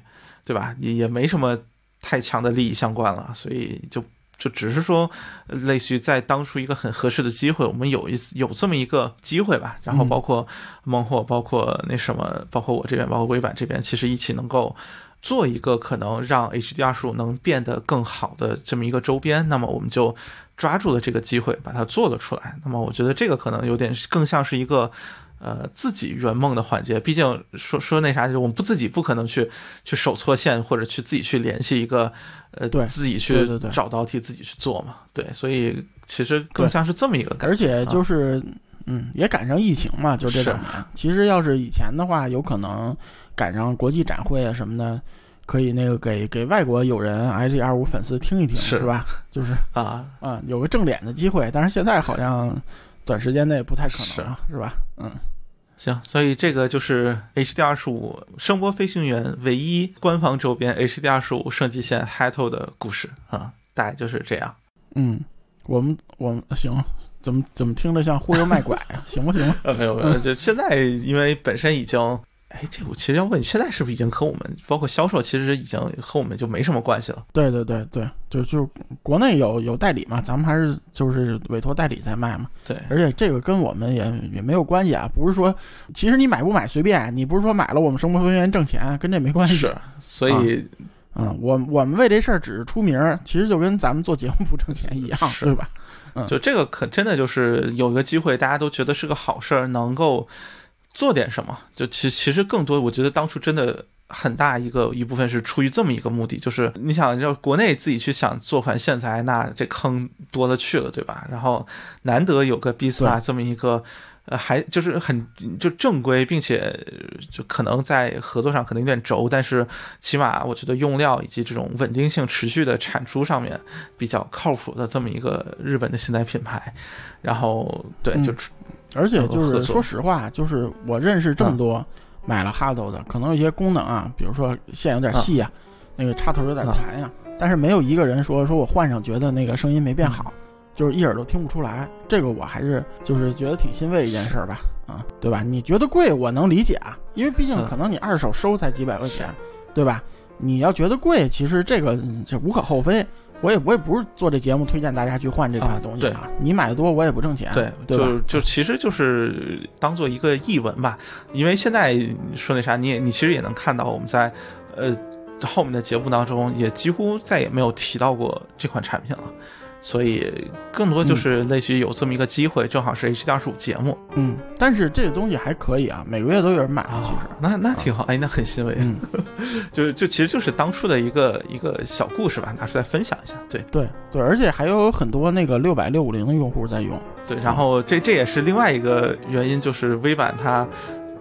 对吧？也也没什么太强的利益相关了，所以就。就只是说，呃类似于在当初一个很合适的机会，我们有一次有这么一个机会吧，然后包括孟获，包括那什么，包括我这边，包括微版这边，其实一起能够做一个可能让 HD 二十五能变得更好的这么一个周边，那么我们就抓住了这个机会，把它做了出来。那么我觉得这个可能有点更像是一个。呃，自己圆梦的环节，毕竟说说那啥，就是我们不自己不可能去去手搓线，或者去自己去联系一个，呃，对自己去找到替自己去做嘛，对，所以其实更像是这么一个感觉，而且啊就是，嗯，也赶上疫情嘛，就这是。两年。其实要是以前的话，有可能赶上国际展会啊什么的，可以那个给给外国友人 I G 二五粉丝听一听，是。是吧？就是啊，啊、有个正脸的机会。但是现在好像短时间内不太可能是，是吧？嗯，行，所以这个就是 HD 二十五声波飞行员唯一官方周边 HD 二十五升级线 Hato 的故事啊，大概就是这样。嗯，我们我们行，怎么怎么听着像忽悠卖拐啊？行不行？呃，没有没有，就现在因为本身已经，哎，这我其实要问你，现在是不是已经和我们包括销售，其实已经和我们就没什么关系了？对对对对，就就国内有有代理嘛，咱们还是就是委托代理在卖嘛。对，而且这个跟我们也也没有关系啊，不是说，其实你买不买随便，你不是说买了我们生活分员挣钱，跟这没关系。是，所以嗯，我我们为这事儿只是出名儿，其实就跟咱们做节目不挣钱一样，是对吧？嗯就这个可真的就是有一个机会，大家都觉得是个好事儿，能够做点什么。就其其实更多，我觉得当初真的很大一个一部分是出于这么一个目的，就是你想要国内自己去想做款线材，那这坑多了去了，对吧？然后难得有个 B 四 a 这么一个。呃，还就是很就正规，并且呃就可能在合作上可能有点轴，但是起码我觉得用料以及这种稳定性持续的产出上面比较靠谱的这么一个日本的现代品牌，然后对嗯就出而且就是说实话，就是我认识这么多买了哈斗的，可能有些功能啊，比如说线有点细啊，那个插头有点弹呀、但是没有一个人说说我换上觉得那个声音没变好，就是一耳朵听不出来。这个我还是就是觉得挺欣慰一件事儿吧，啊，对吧？你觉得贵我能理解啊，因为毕竟嗯可能你二手收才几百块钱，对吧？你要觉得贵，其实这个嗯这无可厚非。我也我也不是做这节目推荐大家去换这款啊东西啊，你买的多我也不挣钱，对？就就其实就是当做一个译文吧，因为现在说那啥，你也你其实也能看到我们在呃后面的节目当中也几乎再也没有提到过这款产品了。所以更多就是类似于有这么一个机会，正好是 HD 二十五节目，嗯，但是这个东西还可以啊，每个月都有人买，其实。那那挺好，哎，那很欣慰，嗯，就就其实就是当初的一个一个小故事吧，拿出来分享一下，对。对对，而且还有很多那个六百六五零的用户在用。对，然后这这也是另外一个原因，就是微版它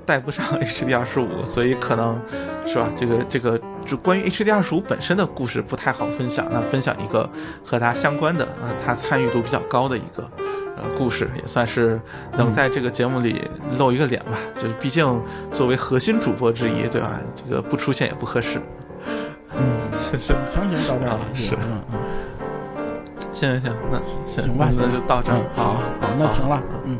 带不上 HD 二十五，所以可能是吧？这个这个就关于 HD 二十五本身的故事不太好分享，那分享一个和它相关的，呃，它参与度比较高的一个呃故事，也算是能在这个节目里露一个脸吧。就是毕竟作为核心主播之一，对吧？这个不出现也不合适。嗯，行行强行到这儿啊是了嗯嗯行行行，那行行吧，那就到这儿嗯，好，好，那停了，嗯。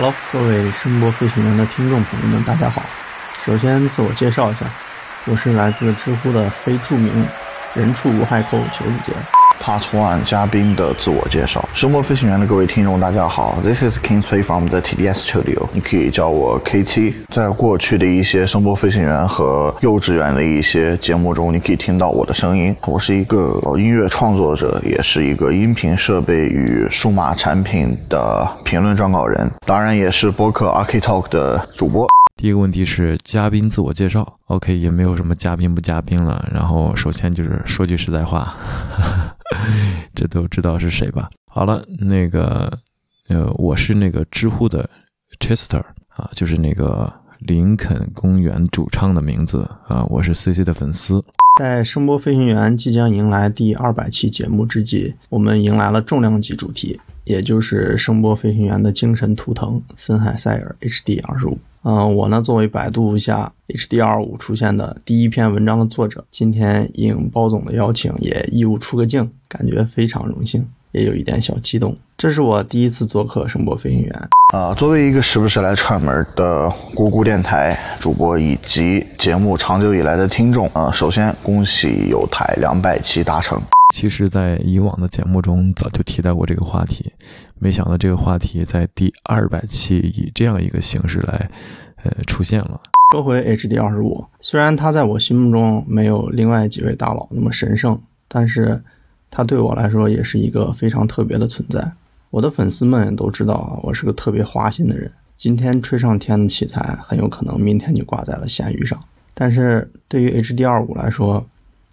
Hello，各位声波飞行员的听众朋友们，大家好。首先自我介绍一下，我是来自知乎的非著名人畜无害狗茄子 Part One 嘉宾的自我介绍。声波飞行员的各位听众，大家好，This is King Cui from the TDS Studio，你可以叫我 KT。在过去的一些声波飞行员和幼稚园的一些节目中，你可以听到我的声音。我是一个音乐创作者，也是一个音频设备与数码产品的评论撰稿人，当然也是播客 Arcade Talk 的主播。第一个问题是嘉宾自我介绍，OK，也没有什么嘉宾不嘉宾了。然后首先就是说句实在话，这都知道是谁吧？好了，那个呃，我是那个知乎的 Chester 啊，就是那个林肯公园主唱的名字啊，我是 CC 的粉丝。在声波飞行员即将迎来第二百期节目之际，我们迎来了重量级主题，也就是声波飞行员的精神图腾森海塞尔 HD 二十五。嗯，我呢作为百度下 HD 二五出现的第一篇文章的作者，今天应包总的邀请，也义务出个镜，感觉非常荣幸，也有一点小激动。这是我第一次做客声波飞行员，啊，作为一个时不时来串门的咕咕电台主播以及节目长久以来的听众，啊，首先恭喜有台两百期达成。其实，在以往的节目中早就提到过这个话题，没想到这个话题在第二百期以这样一个形式来，呃，出现了。说回 HD 二十五，虽然它在我心目中没有另外几位大佬那么神圣，但是它对我来说也是一个非常特别的存在。我的粉丝们也都知道啊，我是个特别花心的人。今天吹上天的器材，很有可能明天就挂在了闲鱼上。但是对于 HD 二五来说，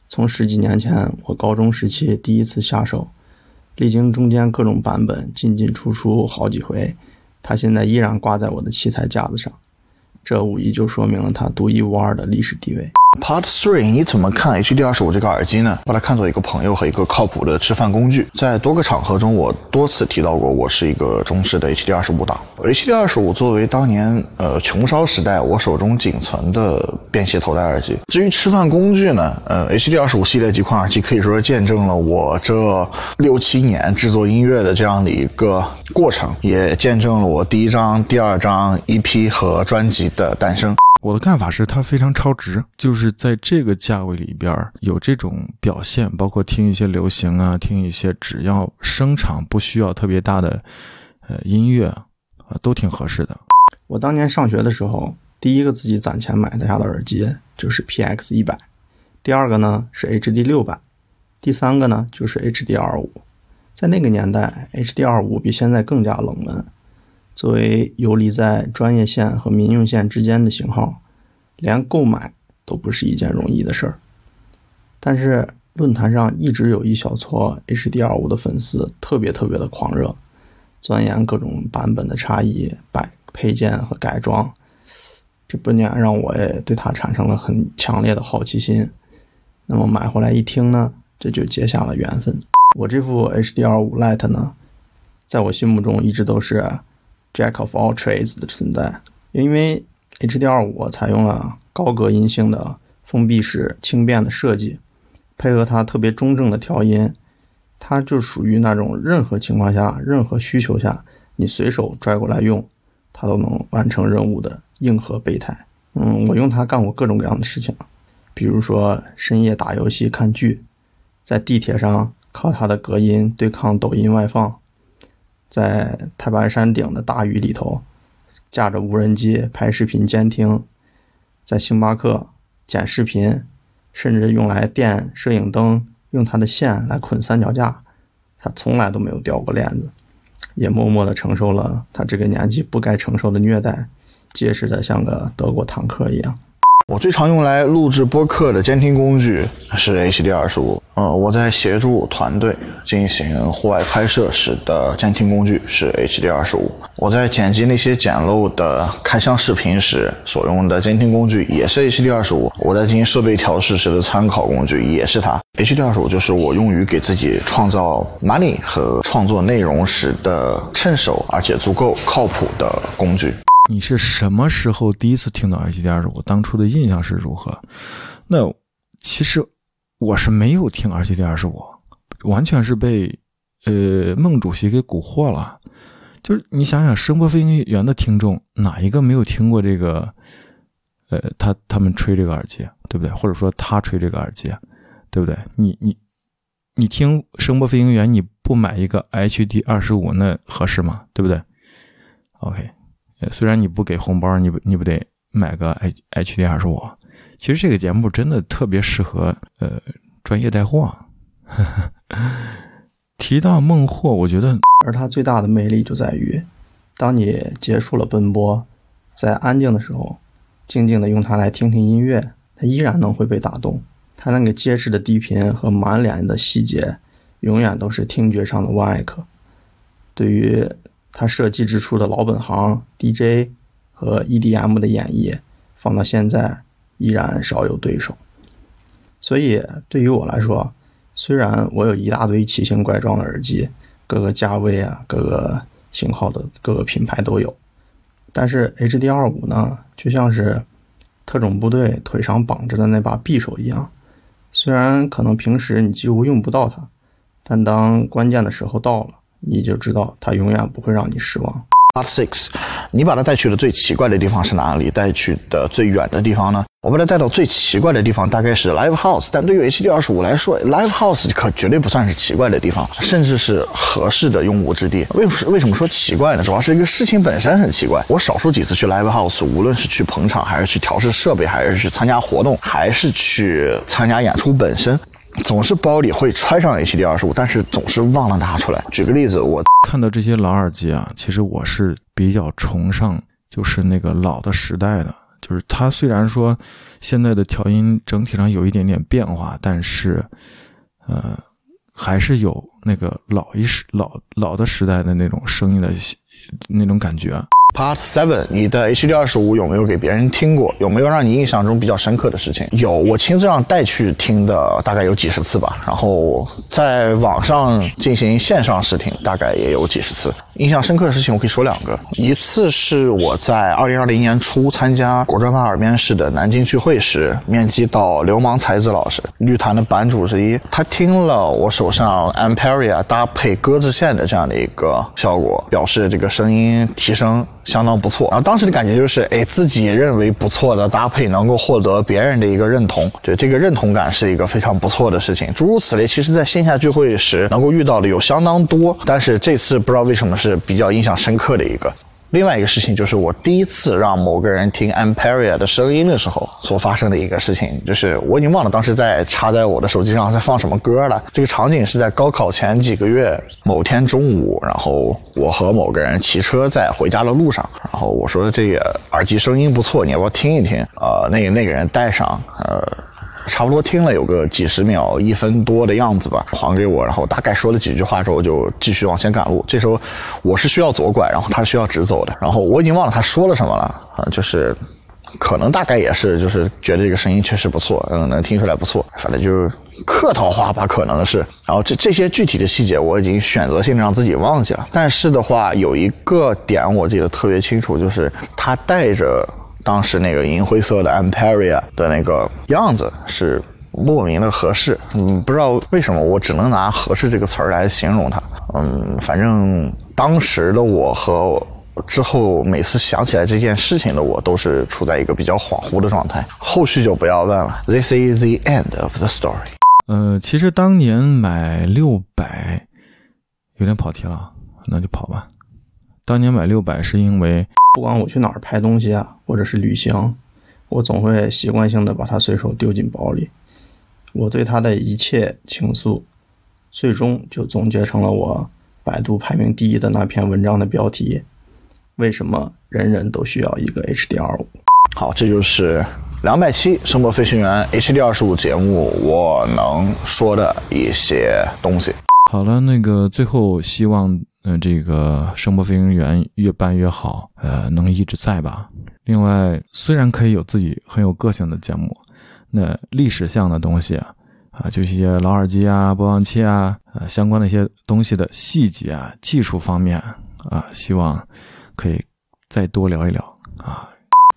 从十几年前我高中时期第一次下手，历经中间各种版本进进出出好几回，它现在依然挂在我的器材架子上。这无疑就说明了它独一无二的历史地位。Part Three，你怎么看 HD 二十五这个耳机呢？把它看作一个朋友和一个靠谱的吃饭工具。在多个场合中，我多次提到过，我是一个忠实的 HD 二十五党。HD 二十五作为当年呃穷烧时代我手中仅存的便携头戴耳机。至于吃饭工具呢，呃，HD 二十五系列几款耳机可以说是见证了我这六七年制作音乐的这样的一个过程，也见证了我第一张、第二张 EP 和专辑的诞生。我的看法是，它非常超值，就是在这个价位里边有这种表现，包括听一些流行啊，听一些只要声场不需要特别大的呃音乐啊，都挺合适的。我当年上学的时候，第一个自己攒钱买的下的耳机就是 PX 一百，第二个呢是 HD 六百，第三个呢就是 HD 二五。在那个年代，HD 二五比现在更加冷门。作为游离在专业线和民用线之间的型号，连购买都不是一件容易的事儿。但是论坛上一直有一小撮 HD 二五的粉丝特别特别的狂热，钻研各种版本的差异、摆配件和改装，这不免让我也对它产生了很强烈的好奇心。那么买回来一听呢，这就结下了缘分。我这副 HD 二五 Light 呢，在我心目中一直都是。Jack of all trades 的存在，因为 HD 二五采用了高隔音性的封闭式轻便的设计，配合它特别中正的调音，它就属于那种任何情况下、任何需求下，你随手拽过来用，它都能完成任务的硬核备胎。嗯，我用它干过各种各样的事情，比如说深夜打游戏、看剧，在地铁上靠它的隔音对抗抖音外放。在太白山顶的大雨里头，架着无人机拍视频监听；在星巴克剪视频，甚至用来电摄影灯，用它的线来捆三脚架，他从来都没有掉过链子，也默默地承受了他这个年纪不该承受的虐待，结实的像个德国坦克一样。我最常用来录制播客的监听工具是 HD 二十五。呃，我在协助团队进行户外拍摄时的监听工具是 HD 二十五。我在剪辑那些简陋的开箱视频时所用的监听工具也是 HD 二十五。我在进行设备调试时的参考工具也是它。HD 二十五就是我用于给自己创造 money 和创作内容时的趁手而且足够靠谱的工具。你是什么时候第一次听到 HD 二十五？当初的印象是如何？那其实我是没有听 HD 二十五，完全是被呃孟主席给蛊惑了。就是你想想，声波飞行员的听众哪一个没有听过这个？呃，他他们吹这个耳机，对不对？或者说他吹这个耳机，对不对？你你你听声波飞行员，你不买一个 HD 二十五，那合适吗？对不对？OK，虽然你不给红包，你不你不得买个 H HD 二十五？其实这个节目真的特别适合呃专业带货。提到孟获，我觉得 而他最大的魅力就在于，当你结束了奔波，在安静的时候，静静的用它来听听音乐，它依然能会被打动。它那个结实的低频和满脸的细节，永远都是听觉上的万艾可。对于它设计之初的老本行 DJ 和 EDM 的演绎，放到现在依然少有对手。所以对于我来说，虽然我有一大堆奇形怪状的耳机，各个价位啊、各个型号的各个品牌都有，但是 HD 二五呢，就像是特种部队腿上绑着的那把匕首一样，虽然可能平时你几乎用不到它，但当关键的时候到了，你就知道它永远不会让你失望。Part Six，你把它带去的最奇怪的地方是哪里？带去的最远的地方呢？我把它带到最奇怪的地方大概是 Live House，但对于 HD 二十五来说，Live House 可绝对不算是奇怪的地方，甚至是合适的用武之地。为为什么说奇怪呢？主要是这个事情本身很奇怪。我少数几次去 Live House，无论是去捧场，还是去调试设备，还是去参加活动，还是去参加演出本身。总是包里会揣上 HD 二十五，但是总是忘了拿出来。举个例子，我看到这些老耳机啊，其实我是比较崇尚，就是那个老的时代的。就是它虽然说现在的调音整体上有一点点变化，但是，呃，还是有那个老一时老老的时代的那种声音的那种感觉。Part Seven，你的 HD 二十五有没有给别人听过？有没有让你印象中比较深刻的事情？有，我亲自让带去听的，大概有几十次吧。然后在网上进行线上试听，大概也有几十次。印象深刻的事情，我可以说两个。一次是我在二零二零年初参加国专吧耳边室的南京聚会时，面基到流氓才子老师，绿檀的版主之一。他听了我手上 Amperia 搭配鸽子线的这样的一个效果，表示这个声音提升相当不错。然后当时的感觉就是，哎，自己认为不错的搭配能够获得别人的一个认同，对这个认同感是一个非常不错的事情。诸如此类，其实在线下聚会时能够遇到的有相当多，但是这次不知道为什么是比较印象深刻的一个。另外一个事情就是我第一次让某个人听 Amperia 的声音的时候所发生的一个事情，就是我已经忘了当时在插在我的手机上在放什么歌了。这个场景是在高考前几个月某天中午，然后我和某个人骑车在回家的路上，然后我说这个耳机声音不错，你要不要听一听？呃，那个那个人戴上，呃。差不多听了有个几十秒、一分多的样子吧，还给我，然后大概说了几句话之后就继续往前赶路。这时候我是需要左拐，然后他是需要直走的，然后我已经忘了他说了什么了啊，就是可能大概也是就是觉得这个声音确实不错，嗯，能听出来不错，反正就是客套话吧，可能是。然后这这些具体的细节我已经选择性的让自己忘记了，但是的话有一个点我记得特别清楚，就是他带着。当时那个银灰色的 Amperia 的那个样子是莫名的合适，嗯，不知道为什么，我只能拿“合适”这个词儿来形容它。嗯，反正当时的我和之后每次想起来这件事情的我，都是处在一个比较恍惚的状态。后续就不要问了。This is the end of the story。呃，其实当年买六百有点跑题了，那就跑吧。当年买六百是因为不管我去哪儿拍东西啊，或者是旅行，我总会习惯性的把它随手丢进包里。我对它的一切倾诉，最终就总结成了我百度排名第一的那篇文章的标题：为什么人人都需要一个 HDR5？好，这就是两百期声波飞行员 HD 二十五节目我能说的一些东西。好了，那个最后希望。呃，这个声波飞行员越办越好，呃，能一直在吧。另外，虽然可以有自己很有个性的节目，那历史项的东西啊，啊，就一些老耳机啊、播放器啊，呃，相关的一些东西的细节啊、技术方面啊，希望可以再多聊一聊啊。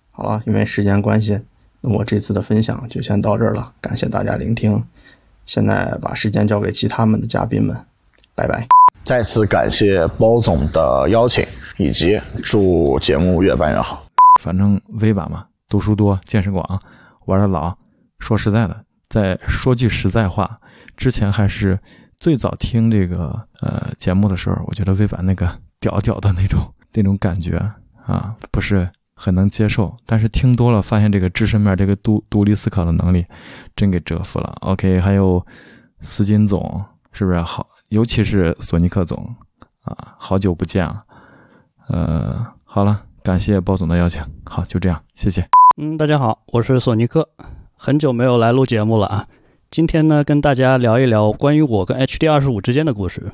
好了，因为时间关系，那我这次的分享就先到这儿了，感谢大家聆听。现在把时间交给其他们的嘉宾们，拜拜。再次感谢包总的邀请，以及祝节目越办越好。反正 V 版嘛，读书多，见识广，玩的老。说实在的，在说句实在话，之前还是最早听这个呃节目的时候，我觉得 V 版那个屌屌的那种那种感觉啊，不是很能接受。但是听多了，发现这个知识面、这个独独立思考的能力，真给折服了。OK，还有斯金总，是不是好？尤其是索尼克总啊，好久不见了。呃，好了，感谢包总的邀请。好，就这样，谢谢。嗯，大家好，我是索尼克，很久没有来录节目了啊。今天呢，跟大家聊一聊关于我跟 HD 二十五之间的故事。